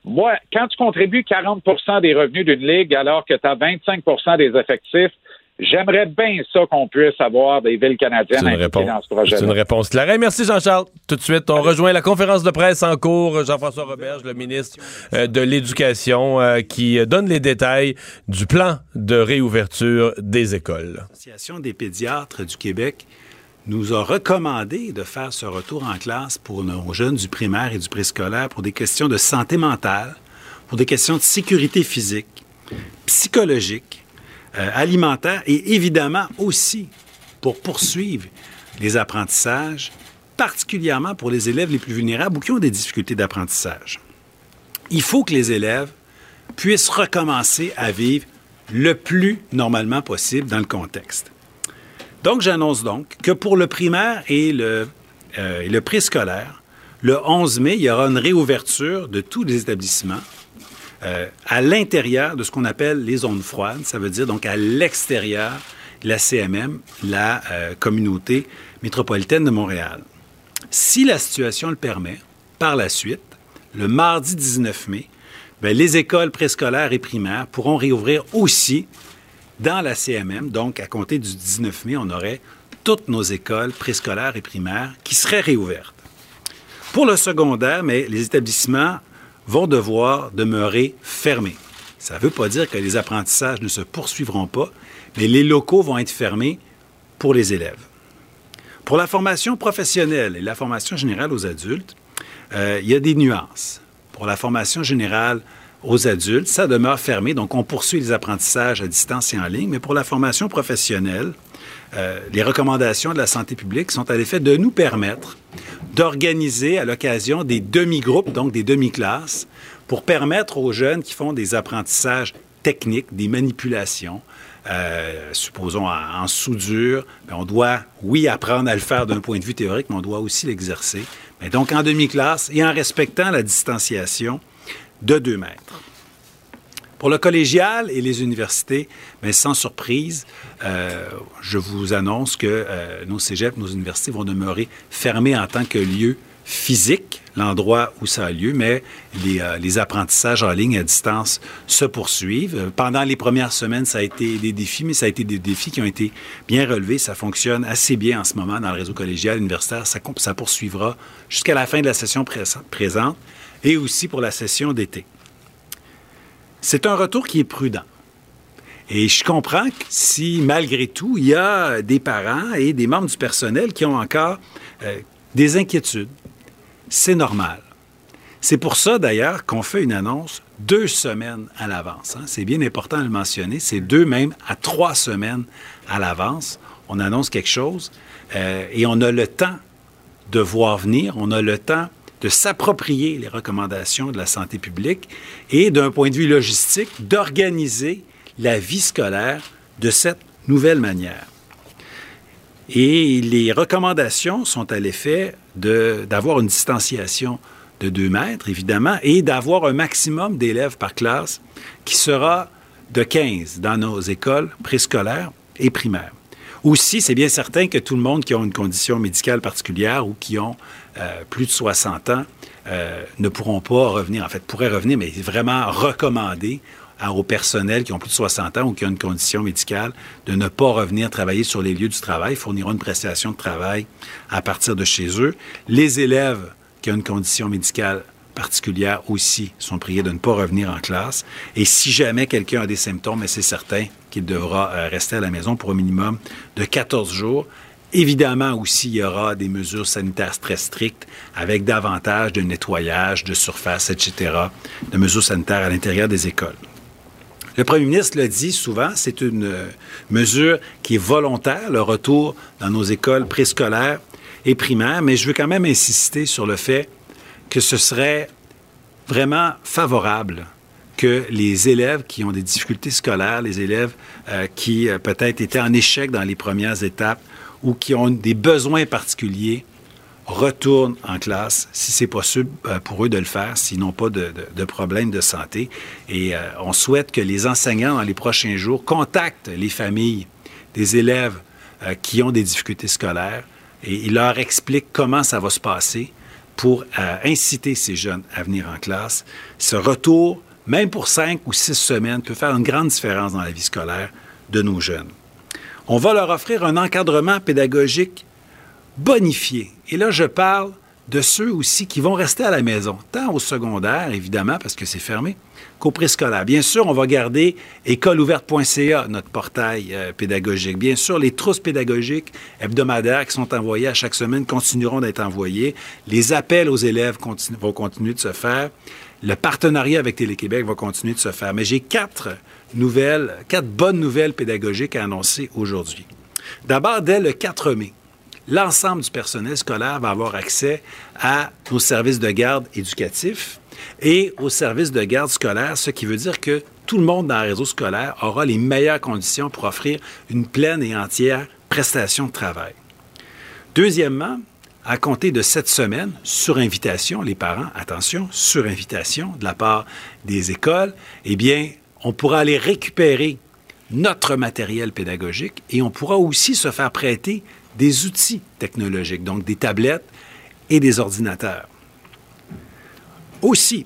Moi, quand tu contribues 40 des revenus d'une ligue alors que tu as 25 des effectifs, j'aimerais bien ça qu'on puisse avoir des villes canadiennes C'est une impliquées réponse. dans ce projet. C'est une réponse claire. Merci Jean-Charles. Tout de suite, on rejoint la conférence de presse en cours. Jean-François Roberge, le ministre euh, de l'Éducation, euh, qui donne les détails du plan de réouverture des écoles. L'Association des pédiatres du Québec nous a recommandé de faire ce retour en classe pour nos jeunes du primaire et du préscolaire pour des questions de santé mentale, pour des questions de sécurité physique, psychologique, euh, alimentaire et évidemment aussi pour poursuivre les apprentissages, particulièrement pour les élèves les plus vulnérables ou qui ont des difficultés d'apprentissage. Il faut que les élèves puissent recommencer à vivre le plus normalement possible dans le contexte. Donc, j'annonce donc que pour le primaire et le, euh, le préscolaire, le 11 mai, il y aura une réouverture de tous les établissements euh, à l'intérieur de ce qu'on appelle les zones froides. Ça veut dire donc à l'extérieur la CMM, la euh, communauté métropolitaine de Montréal. Si la situation le permet, par la suite, le mardi 19 mai, ben, les écoles préscolaires et primaires pourront réouvrir aussi dans la CMM. Donc, à compter du 19 mai, on aurait toutes nos écoles préscolaires et primaires qui seraient réouvertes. Pour le secondaire, mais les établissements vont devoir demeurer fermés. Ça ne veut pas dire que les apprentissages ne se poursuivront pas, mais les locaux vont être fermés pour les élèves. Pour la formation professionnelle et la formation générale aux adultes, euh, il y a des nuances. Pour la formation générale aux adultes, ça demeure fermé, donc on poursuit les apprentissages à distance et en ligne, mais pour la formation professionnelle, euh, les recommandations de la santé publique sont à l'effet de nous permettre d'organiser à l'occasion des demi-groupes, donc des demi-classes, pour permettre aux jeunes qui font des apprentissages techniques, des manipulations, euh, supposons en, soudure, ben, on doit, oui, apprendre à le faire d'un point de vue théorique, mais on doit aussi l'exercer. Mais donc en demi-classe et en respectant la distanciation de 2 mètres. Pour le collégial et les universités, mais sans surprise, euh, je vous annonce que euh, nos cégeps, nos universités vont demeurer fermés en tant que lieu physique, l'endroit où ça a lieu, mais les, euh, les, apprentissages en ligne à distance se poursuivent. Pendant les premières semaines, ça a été des défis, mais ça a été des défis qui ont été bien relevés. Ça fonctionne assez bien en ce moment dans le réseau collégial universitaire. Ça poursuivra jusqu'à la fin de la session présente et aussi pour la session d'été. C'est un retour qui est prudent. Et je comprends que si, malgré tout, il y a des parents et des membres du personnel qui ont encore euh, des inquiétudes, c'est normal. C'est pour ça, d'ailleurs, qu'on fait une annonce deux semaines à l'avance. Hein. C'est bien important de le mentionner. C'est deux, même à trois semaines à l'avance. On annonce quelque chose euh, et on a le temps de voir venir. On a le temps de s'approprier les recommandations de la santé publique et, d'un point de vue logistique, d'organiser la vie scolaire de cette nouvelle manière. Et les recommandations sont à l'effet d'avoir une distanciation de 2 mètres, évidemment, et d'avoir un maximum d'élèves par classe qui sera de 15 dans nos écoles préscolaires et primaires. Aussi, c'est bien certain que tout le monde qui a une condition médicale particulière ou qui ont euh, plus de 60 ans euh, ne pourront pas revenir, en fait, pourraient revenir, mais vraiment recommandé au personnel qui ont plus de 60 ans ou qui ont une condition médicale de ne pas revenir travailler sur les lieux du travail, fourniront une prestation de travail à partir de chez eux. Les élèves qui ont une condition médicale particulières aussi sont priés de ne pas revenir en classe. Et si jamais quelqu'un a des symptômes, c'est certain qu'il devra euh, rester à la maison pour un minimum de 14 jours. Évidemment aussi, il y aura des mesures sanitaires très strictes avec davantage de nettoyage de surface, etc., de mesures sanitaires à l'intérieur des écoles. Le premier ministre le dit souvent, c'est une euh, mesure qui est volontaire, le retour dans nos écoles préscolaires et primaires, mais je veux quand même insister sur le fait que ce serait vraiment favorable que les élèves qui ont des difficultés scolaires, les élèves euh, qui euh, peut-être étaient en échec dans les premières étapes ou qui ont des besoins particuliers, retournent en classe si c'est possible euh, pour eux de le faire, s'ils n'ont pas de, de, problèmes de santé. Et on souhaite que les enseignants, dans les prochains jours, contactent les familles des élèves qui ont des difficultés scolaires et ils leur expliquent comment ça va se passer pour euh, inciter ces jeunes à venir en classe. Ce retour, même pour cinq ou six semaines, peut faire une grande différence dans la vie scolaire de nos jeunes. On va leur offrir un encadrement pédagogique bonifié. Et là, je parle de ceux aussi qui vont rester à la maison, tant au secondaire, évidemment, parce que c'est fermé, qu'au préscolaire. Bien sûr, on va garder écoleouverte.ca, notre portail euh, pédagogique. Bien sûr, les trousses pédagogiques hebdomadaires qui sont envoyées à chaque semaine continueront d'être envoyées. Les appels aux élèves vont continuer de se faire. Le partenariat avec Télé-Québec va continuer de se faire. Mais j'ai quatre nouvelles, quatre bonnes nouvelles pédagogiques à annoncer aujourd'hui. D'abord, dès le 4 mai, l'ensemble du personnel scolaire va avoir accès à nos services de garde éducatifs et aux services de garde scolaire, ce qui veut dire que tout le monde dans le réseau scolaire aura les meilleures conditions pour offrir une pleine et entière prestation de travail. Deuxièmement, à compter de cette semaine, sur invitation, les parents, attention, sur invitation de la part des écoles, eh bien, on pourra aller récupérer notre matériel pédagogique et on pourra aussi se faire prêter des outils technologiques, donc des tablettes et des ordinateurs. Aussi,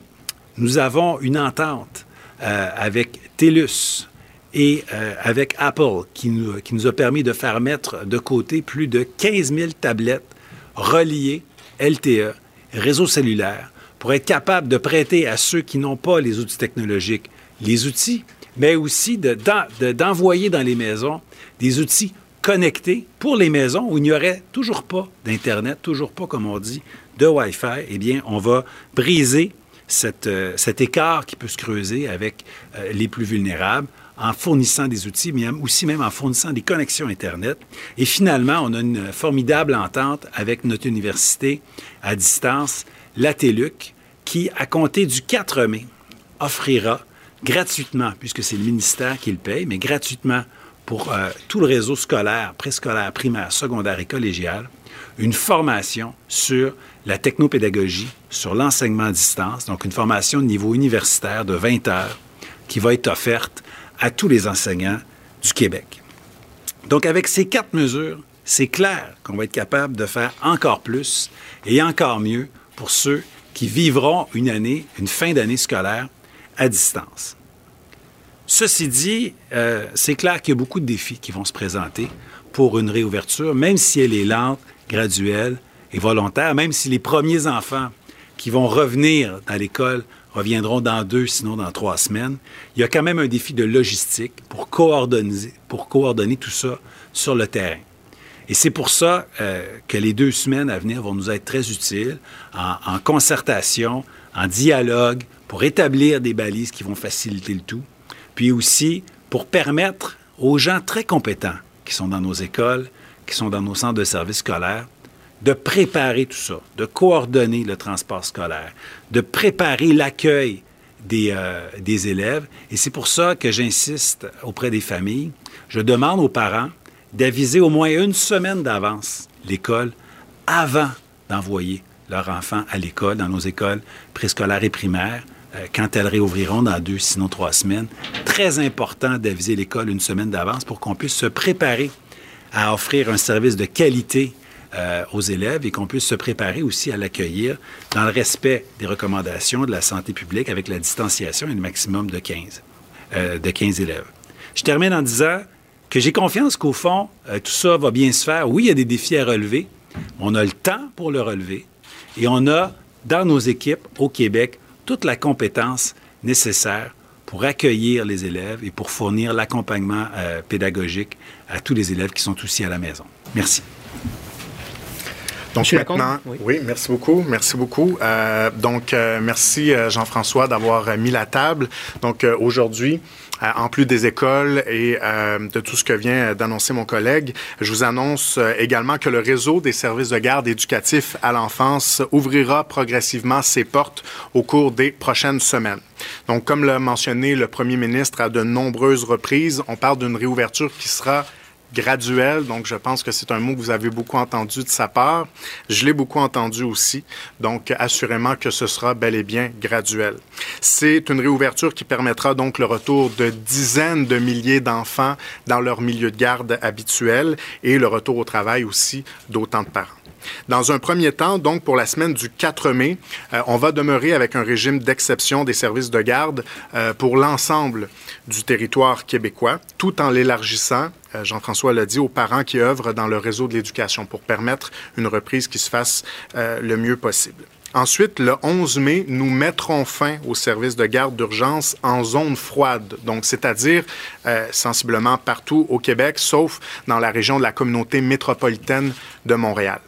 nous avons une entente euh, avec TELUS et euh, avec Apple qui nous, qui nous a permis de faire mettre de côté plus de 15 000 tablettes reliées LTE, réseau cellulaire, pour être capable de prêter à ceux qui n'ont pas les outils technologiques les outils, mais aussi d'envoyer dans les maisons des outils connectés pour les maisons où il n'y aurait toujours pas d'Internet, toujours pas, comme on dit, de Wi-Fi. Eh bien, on va briser euh, cet écart qui peut se creuser avec euh, les plus vulnérables en fournissant des outils, mais aussi même en fournissant des connexions Internet. Et finalement, on a une formidable entente avec notre université à distance, la TELUC, qui, à compter du 4 mai, offrira gratuitement, puisque c'est le ministère qui le paye, mais gratuitement pour euh, tout le réseau scolaire, préscolaire, primaire, secondaire et collégial, une formation sur la technopédagogie, sur l'enseignement à distance, donc une formation de niveau universitaire de 20 heures qui va être offerte à tous les enseignants du Québec. Donc avec ces quatre mesures, c'est clair qu'on va être capable de faire encore plus et encore mieux pour ceux qui vivront une année, une fin d'année scolaire à distance. Ceci dit, euh, c'est clair qu'il y a beaucoup de défis qui vont se présenter pour une réouverture, même si elle est lente, graduelle et volontaire, même si les premiers enfants qui vont revenir à l'école reviendront dans deux, sinon dans trois semaines, il y a quand même un défi de logistique pour coordonner, tout ça sur le terrain. Et c'est pour ça euh, que les deux semaines à venir vont nous être très utiles en concertation, en dialogue, pour établir des balises qui vont faciliter le tout puis aussi pour permettre aux gens très compétents qui sont dans nos écoles, qui sont dans nos centres de services scolaires, de préparer tout ça, de coordonner le transport scolaire, de préparer l'accueil des, euh, des élèves. Et c'est pour ça que j'insiste auprès des familles. Je demande aux parents d'aviser au moins une semaine d'avance l'école avant d'envoyer leurs enfants à l'école, dans nos écoles préscolaires et primaires, quand elles réouvriront dans deux, sinon trois semaines. Très important d'aviser l'école une semaine d'avance pour qu'on puisse se préparer à offrir un service de qualité euh, aux élèves et qu'on puisse se préparer aussi à l'accueillir dans le respect des recommandations de la santé publique avec la distanciation et le maximum de 15, euh, de 15 élèves. Je termine en disant que j'ai confiance qu'au fond, euh, tout ça va bien se faire. Oui, il y a des défis à relever. On a le temps pour le relever et on a dans nos équipes au Québec toute la compétence nécessaire pour accueillir les élèves et pour fournir l'accompagnement euh, pédagogique à tous les élèves qui sont aussi à la maison. Merci. Donc Monsieur maintenant, Lacombe, oui. merci beaucoup, merci beaucoup. Euh, donc euh, merci Jean-François d'avoir mis la table. Donc euh, aujourd'hui, euh, en plus des écoles et euh, de tout ce que vient euh, d'annoncer mon collègue, je vous annonce euh, également que le réseau des services de garde éducatifs à l'enfance ouvrira progressivement ses portes au cours des prochaines semaines. Donc, comme l'a mentionné le premier ministre à de nombreuses reprises, on parle d'une réouverture qui sera graduelle. Donc, je pense que c'est un mot que vous avez beaucoup entendu de sa part. Je l'ai beaucoup entendu aussi. Donc, assurément que ce sera bel et bien graduel. C'est une réouverture qui permettra donc le retour de dizaines de milliers d'enfants dans leur milieu de garde habituel et le retour au travail aussi d'autant de parents. Dans un premier temps, donc pour la semaine du 4 mai, euh, on va demeurer avec un régime d'exception des services de garde euh, pour l'ensemble du territoire québécois, tout en l'élargissant, euh, Jean-François l'a dit, aux parents qui œuvrent dans le réseau de l'éducation pour permettre une reprise qui se fasse euh, le mieux possible. Ensuite, le 11 mai, nous mettrons fin au service de garde d'urgence en zone froide, donc c'est-à-dire euh, sensiblement partout au Québec, sauf dans la région de la communauté métropolitaine de Montréal.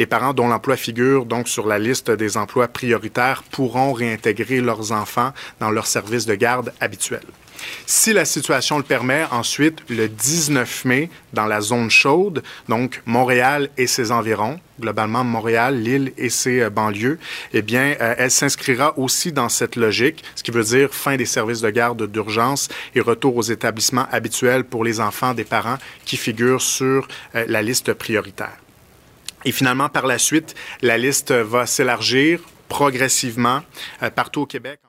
Les parents dont l'emploi figure donc sur la liste des emplois prioritaires pourront réintégrer leurs enfants dans leur service de garde habituel. Si la situation le permet, ensuite, le 19 mai, dans la zone chaude, donc Montréal et ses environs, globalement Montréal, Lille et ses euh, banlieues, eh bien, euh, elle s'inscrira aussi dans cette logique, ce qui veut dire fin des services de garde d'urgence et retour aux établissements habituels pour les enfants des parents qui figurent sur euh, la liste prioritaire. Et finalement, par la suite, la liste va s'élargir progressivement euh, partout au Québec.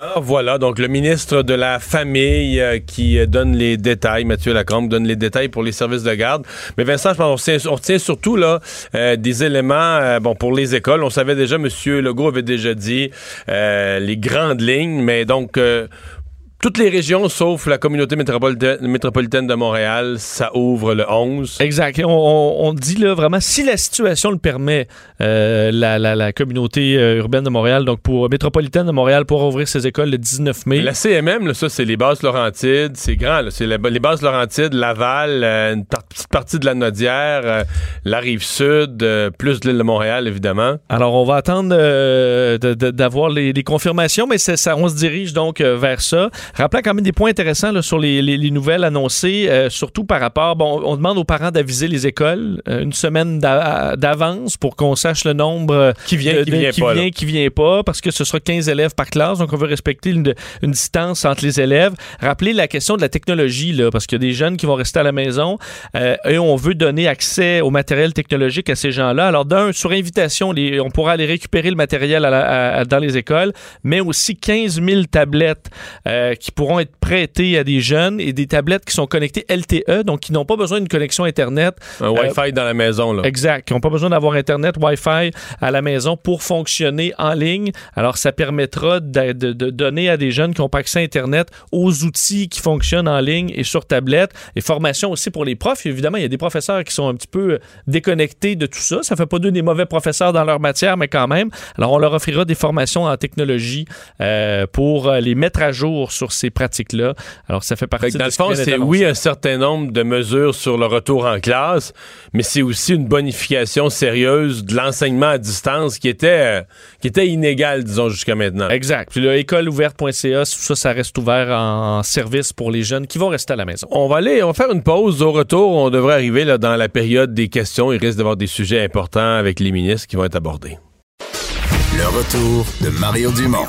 Alors voilà, donc le ministre de la Famille euh, qui donne les détails, Mathieu Lacombe donne les détails pour les services de garde. Mais Vincent, je pense qu'on retient, surtout là euh, des éléments bon pour les écoles. On savait déjà, M. Legault avait déjà dit les grandes lignes, mais donc toutes les régions, sauf la communauté métropolitaine, de Montréal, ça ouvre le 11. Exact. On, on- on dit là vraiment, si la situation le permet, euh, la, la- la communauté euh, urbaine de Montréal, donc pour métropolitaine de Montréal, pour ouvrir ses écoles le 19 mai. La CMM, là, ça, c'est les bases Laurentides. C'est grand. C'est les bases Laurentides, Laval, euh, une petite partie de la Nodière, euh, la Rive-Sud, plus de l'île de Montréal, évidemment. Alors, on va attendre d'avoir les, les confirmations, mais ça, on se dirige donc vers ça. Rappelant quand même des points intéressants là, sur les, les- les nouvelles annoncées, euh, surtout par rapport, bon, on demande aux parents d'aviser les écoles euh, une semaine d'a- d'avance pour qu'on sache le nombre euh, Qui vient, de- qui de- vient qui pas, vient, qui vient pas, parce que ce sera 15 élèves par classe, donc on veut respecter une, une distance entre les élèves. Rappelez la question de la technologie, là, parce qu'il y a des jeunes qui vont rester à la maison euh, et on veut donner accès au matériel technologique à ces gens-là. Alors, d'un, sur invitation, les- on pourra aller récupérer le matériel à la- à- à- dans les écoles, mais aussi 15 000 tablettes euh, qui pourront être prêtées à des jeunes et des tablettes qui sont connectées LTE, donc qui n'ont pas besoin d'une connexion Internet. Un Wi-Fi dans la maison, là. Exact, qui n'ont pas besoin d'avoir Internet, Wi-Fi à la maison pour fonctionner en ligne. Alors, ça permettra de, de- de donner à des jeunes qui n'ont pas accès à Internet aux outils qui fonctionnent en ligne et sur tablette. Et formation aussi pour les profs. Évidemment, il y a des professeurs qui sont un petit peu euh, déconnectés de tout ça. Ça fait pas d'eux des mauvais professeurs dans leur matière, mais quand même. Alors, on leur offrira des formations en technologie euh, pour euh, les mettre à jour sur ces pratiques-là. Alors, ça fait partie Fait que dans de le ce qui fond, c'est oui un certain nombre de mesures sur le retour en classe, mais c'est aussi une bonification sérieuse de l'enseignement à distance qui était, euh, qui était inégal, disons, jusqu'à maintenant. Exact. Puis là, écoleouverte.ca, tout ça, ça reste ouvert en service pour les jeunes qui vont rester à la maison. On va aller, on va faire une pause. Au retour, on devrait arriver là, dans la période des questions. Il risque d'avoir des sujets importants avec les ministres qui vont être abordés. Le retour de Mario Dumont,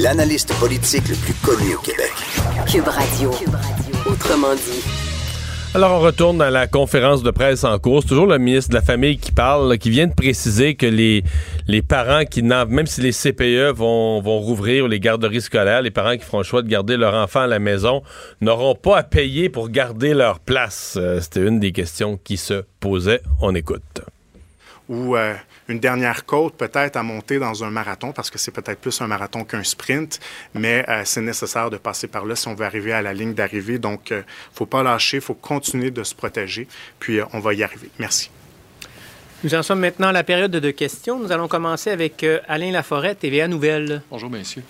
l'analyste politique le plus connu au Québec. Cube Radio. Autrement dit. Alors, on retourne dans la conférence de presse en cours. C'est toujours le ministre de la Famille qui parle, qui vient de préciser que les, les parents qui n'ont, même si les CPE vont, vont rouvrir les garderies scolaires, les parents qui feront le choix de garder leur enfant à la maison n'auront pas à payer pour garder leur place. Euh, C'était une des questions qui se posait. On écoute. ou euh, une dernière côte peut-être à monter dans un marathon, parce que c'est peut-être plus un marathon qu'un sprint, mais euh, c'est nécessaire de passer par là si on veut arriver à la ligne d'arrivée. Donc, il ne faut pas lâcher, il faut continuer de se protéger, puis euh, on va y arriver. Merci. Nous en sommes maintenant à la période de questions. Nous allons commencer avec euh, Alain Laforêt, TVA Nouvelle. Bonjour, messieurs.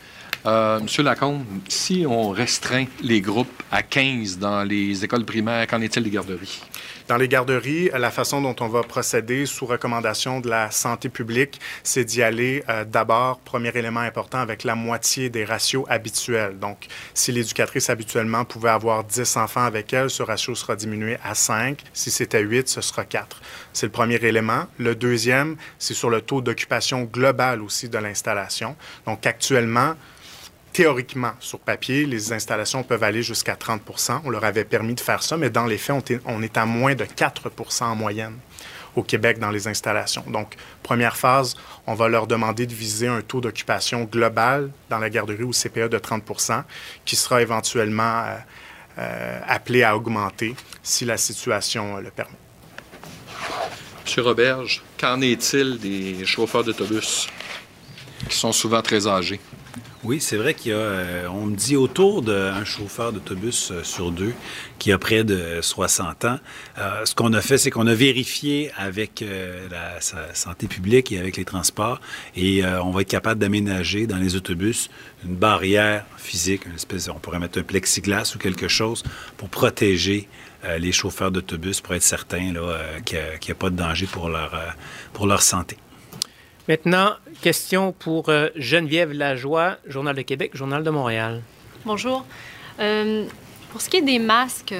Euh, Monsieur Lacombe, si on restreint les groupes à 15 dans les écoles primaires, qu'en est-il des garderies? Dans les garderies, la façon dont on va procéder sous recommandation de la santé publique, c'est d'y aller euh, d'abord, premier élément important, avec la moitié des ratios habituels. Donc, si l'éducatrice habituellement pouvait avoir 10 enfants avec elle, ce ratio sera diminué à 5. Si c'était 8, ce sera 4. C'est le premier élément. Le deuxième, c'est sur le taux d'occupation global aussi de l'installation. Donc, actuellement, théoriquement, sur papier, les installations peuvent aller jusqu'à 30% On leur avait permis de faire ça, mais dans les faits, on est, à moins de 4% en moyenne au Québec dans les installations. Donc, première phase, on va leur demander de viser un taux d'occupation global dans la garderie ou CPE de 30% qui sera éventuellement euh, euh, appelé à augmenter si la situation euh, le permet. Monsieur Roberge, qu'en est-il des chauffeurs d'autobus qui sont souvent très âgés? Oui, c'est vrai qu'il y a, euh, on me dit autour d'un chauffeur d'autobus euh, sur deux qui a près de 60 ans. Euh, ce qu'on a fait, c'est qu'on a vérifié avec la sa- santé publique et avec les transports et on va être capable d'aménager dans les autobus une barrière physique, une espèce, on pourrait mettre un plexiglas ou quelque chose pour protéger les chauffeurs d'autobus pour être certain là, euh, qu'il n'y a, a pas de danger pour leur, pour leur santé. Maintenant, question pour euh, Geneviève Lajoie, Journal de Québec, Journal de Montréal. Bonjour. Euh, pour ce qui est des masques,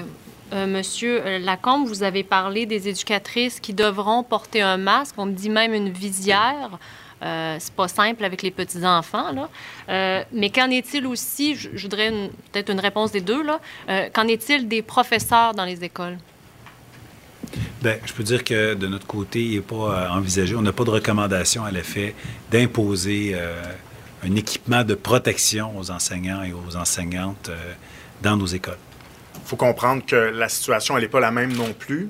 euh, Monsieur Lacombe, vous avez parlé des éducatrices qui devront porter un masque. On me dit même une visière. Euh, c'est pas simple avec les petits enfants mais qu'en est-il aussi? Je, voudrais peut-être une réponse des deux qu'en est-il des professeurs dans les écoles? Bien, je peux dire que de notre côté, il n'est pas euh, envisagé. On n'a pas de recommandation à l'effet d'imposer euh, un équipement de protection aux enseignants et aux enseignantes euh, dans nos écoles. Il faut comprendre que la situation, elle n'est pas la même non plus.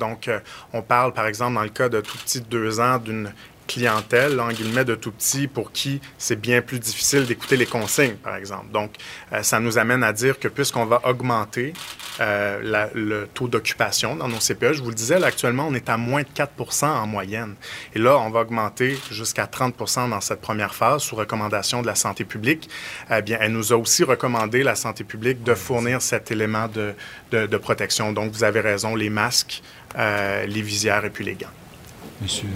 Donc, on parle, par exemple, dans le cas de tout petit de deux ans, d'une clientèle, en guillemets, de tout petit pour qui c'est bien plus difficile d'écouter les consignes, par exemple. Donc, euh, ça nous amène à dire que puisqu'on va augmenter euh, la- le taux d'occupation dans nos CPE, je vous le disais, là, actuellement, on est à moins de 4 en moyenne. Et là, on va augmenter jusqu'à 30 dans cette première phase sous recommandation de la santé publique. Eh bien, elle nous a aussi recommandé, la santé publique, de fournir cet élément de, de- de protection. Donc, vous avez raison, les masques, euh, les visières et puis les gants. Monsieur.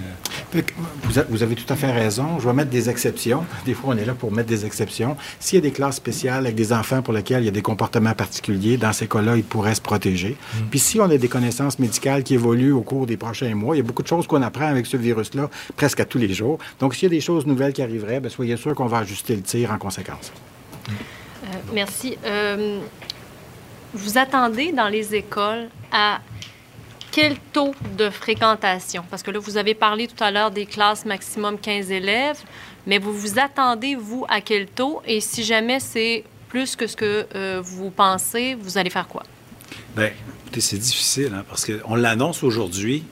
Vous, a- vous avez tout à fait raison. Je vais mettre des exceptions. Des fois, on est là pour mettre des exceptions. S'il y a des classes spéciales avec des enfants pour lesquels il y a des comportements particuliers, dans ces cas-là, ils pourraient se protéger. Puis si on a des connaissances médicales qui évoluent au cours des prochains mois, il y a beaucoup de choses qu'on apprend avec ce virus-là presque à tous les jours. Donc, s'il y a des choses nouvelles qui arriveraient, bien, soyez sûr qu'on va ajuster le tir en conséquence. Euh, merci. Euh, vous attendez dans les écoles à quel taux de fréquentation? Parce que là, vous avez parlé tout à l'heure des classes maximum 15 élèves, mais vous vous attendez, vous, à quel taux? Et si jamais c'est plus que ce que euh, vous pensez, vous allez faire quoi? Bien, écoutez, c'est difficile, hein, parce qu'on l'annonce aujourd'hui,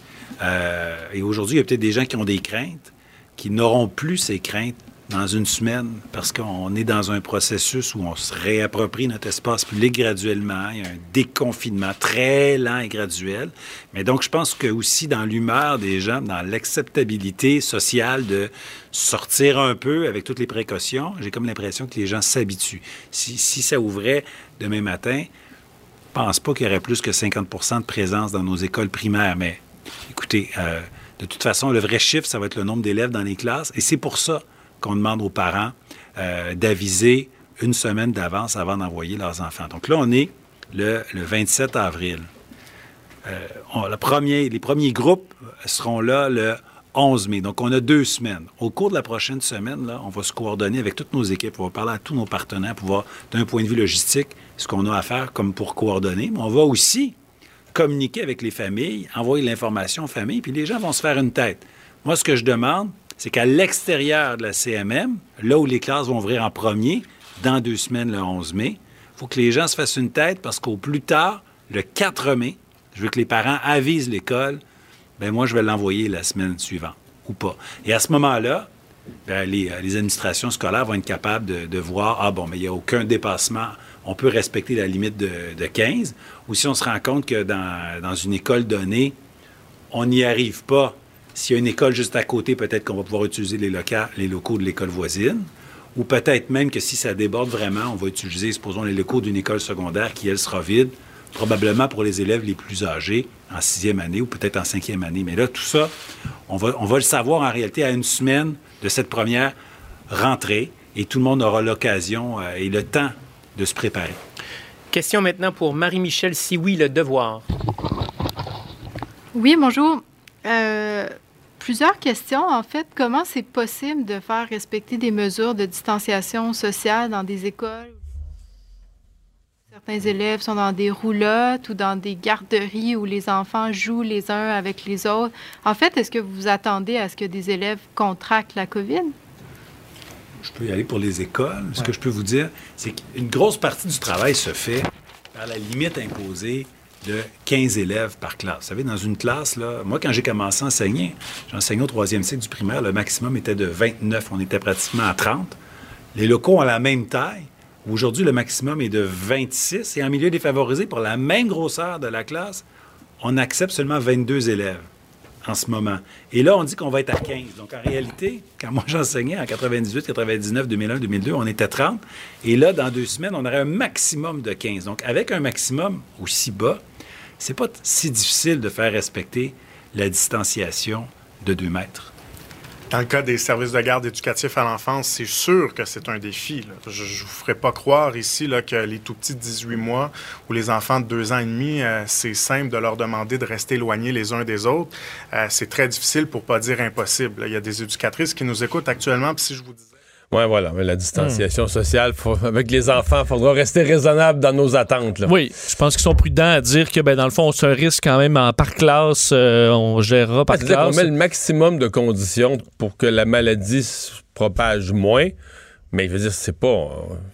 euh, et aujourd'hui, il y a peut-être des gens qui ont des craintes, qui n'auront plus ces craintes dans une semaine, parce qu'on est dans un processus où on se réapproprie notre espace public graduellement. Il y a un déconfinement très lent et graduel. Mais donc, je pense que aussi dans l'humeur des gens, dans l'acceptabilité sociale de sortir un peu avec toutes les précautions, j'ai comme l'impression que les gens s'habituent. Si, ça ouvrait demain matin, pense pas qu'il y aurait plus que 50% de présence dans nos écoles primaires. Mais écoutez, euh, de toute façon, le vrai chiffre, ça va être le nombre d'élèves dans les classes. Et c'est pour ça qu'on demande aux parents euh, d'aviser une semaine d'avance avant d'envoyer leurs enfants. Donc là, on est le, le 27 avril. Euh, les premiers groupes seront là le 11 mai. Donc, on a deux semaines. Au cours de la prochaine semaine, on va se coordonner avec toutes nos équipes. On va parler à tous nos partenaires pour voir, d'un point de vue logistique, ce qu'on a à faire comme pour coordonner. Mais on va aussi communiquer avec les familles, envoyer l'information aux familles, puis les gens vont se faire une tête. Moi, ce que je demande, c'est qu'à l'extérieur de la CMM, là où les classes vont ouvrir en premier, dans deux semaines, le 11 mai, il faut que les gens se fassent une tête parce qu'au plus tard, le 4 mai, je veux que les parents avisent l'école, ben moi, je vais l'envoyer la semaine suivante ou pas. Et à ce moment-là, ben, les, euh, les administrations scolaires vont être capables de, de voir, ah bon, mais il n'y a aucun dépassement, on peut respecter la limite de, de 15, ou si on se rend compte que dans, dans une école donnée, on n'y arrive pas. S'il y a une école juste à côté, peut-être qu'on va pouvoir utiliser les, loca- les locaux de l'école voisine. Ou peut-être même que si ça déborde vraiment, on va utiliser, supposons, les locaux d'une école secondaire qui, elle, sera vide, probablement pour les élèves les plus âgés, en sixième année ou peut-être en cinquième année. Mais là, tout ça, on va, on va le savoir en réalité à une semaine de cette première rentrée et tout le monde aura l'occasion euh, et le temps de se préparer. Question maintenant pour Marie-Michel Sioui, Le Devoir. Oui, bonjour. Euh, plusieurs questions. En fait, comment c'est possible de faire respecter des mesures de distanciation sociale dans des écoles? Certains élèves sont dans des roulottes ou dans des garderies où les enfants jouent les uns avec les autres. En fait, est-ce que vous vous attendez à ce que des élèves contractent la COVID? Je peux y aller pour les écoles. Ce que je peux vous dire, c'est qu'une grosse partie du travail se fait par la limite imposée de 15 élèves par classe. Vous savez, dans une classe, là, moi, quand j'ai commencé à enseigner, j'enseignais au troisième cycle du primaire, le maximum était de 29. On était pratiquement à 30. Les locaux ont la même taille. Aujourd'hui, le maximum est de 26. Et en milieu défavorisé, pour la même grosseur de la classe, on accepte seulement 22 élèves en ce moment. Et là, on dit qu'on va être à 15. Donc, en réalité, quand moi j'enseignais en 98, 99, 2001, 2002, on était 30. Et là, dans deux semaines, on aurait un maximum de 15. Donc, avec un maximum aussi bas, c'est pas si difficile de faire respecter la distanciation de 2 mètres. Dans le cas des services de garde éducatifs à l'enfance, c'est sûr que c'est un défi. Je ne vous ferai pas croire ici là, que les tout petits de 18 mois ou les enfants de 2 ans et demi, euh, c'est simple de leur demander de rester éloignés les uns des autres. Euh, c'est très difficile pour pas dire impossible. Il y a des éducatrices qui nous écoutent actuellement. Puis si je vous disais Ouais, voilà. Mais la distanciation sociale, faut- avec les enfants, il faudra rester raisonnable dans nos attentes. là. Oui, je pense qu'ils sont prudents à dire que, ben, dans le fond, c'est un risque quand même en, par classe, euh, on gérera par C'est-à-dire qu'on classe. met le maximum de conditions pour que la maladie se propage moins. Mais je veux dire, c'est pas.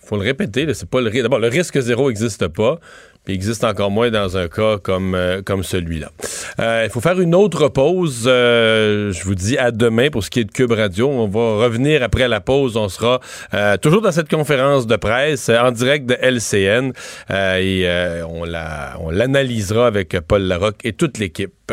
faut le répéter, c'est pas le risque. D'abord, le risque zéro n'existe pas. Puis il existe encore moins dans un cas comme, euh, comme celui-là. Euh, Il faut faire une autre pause. Euh, je vous dis à demain pour ce qui est de Cube Radio. On va revenir après la pause. On sera euh, toujours dans cette conférence de presse euh, en direct de LCN. Et on la- on l'analysera avec Paul Larocque et toute l'équipe.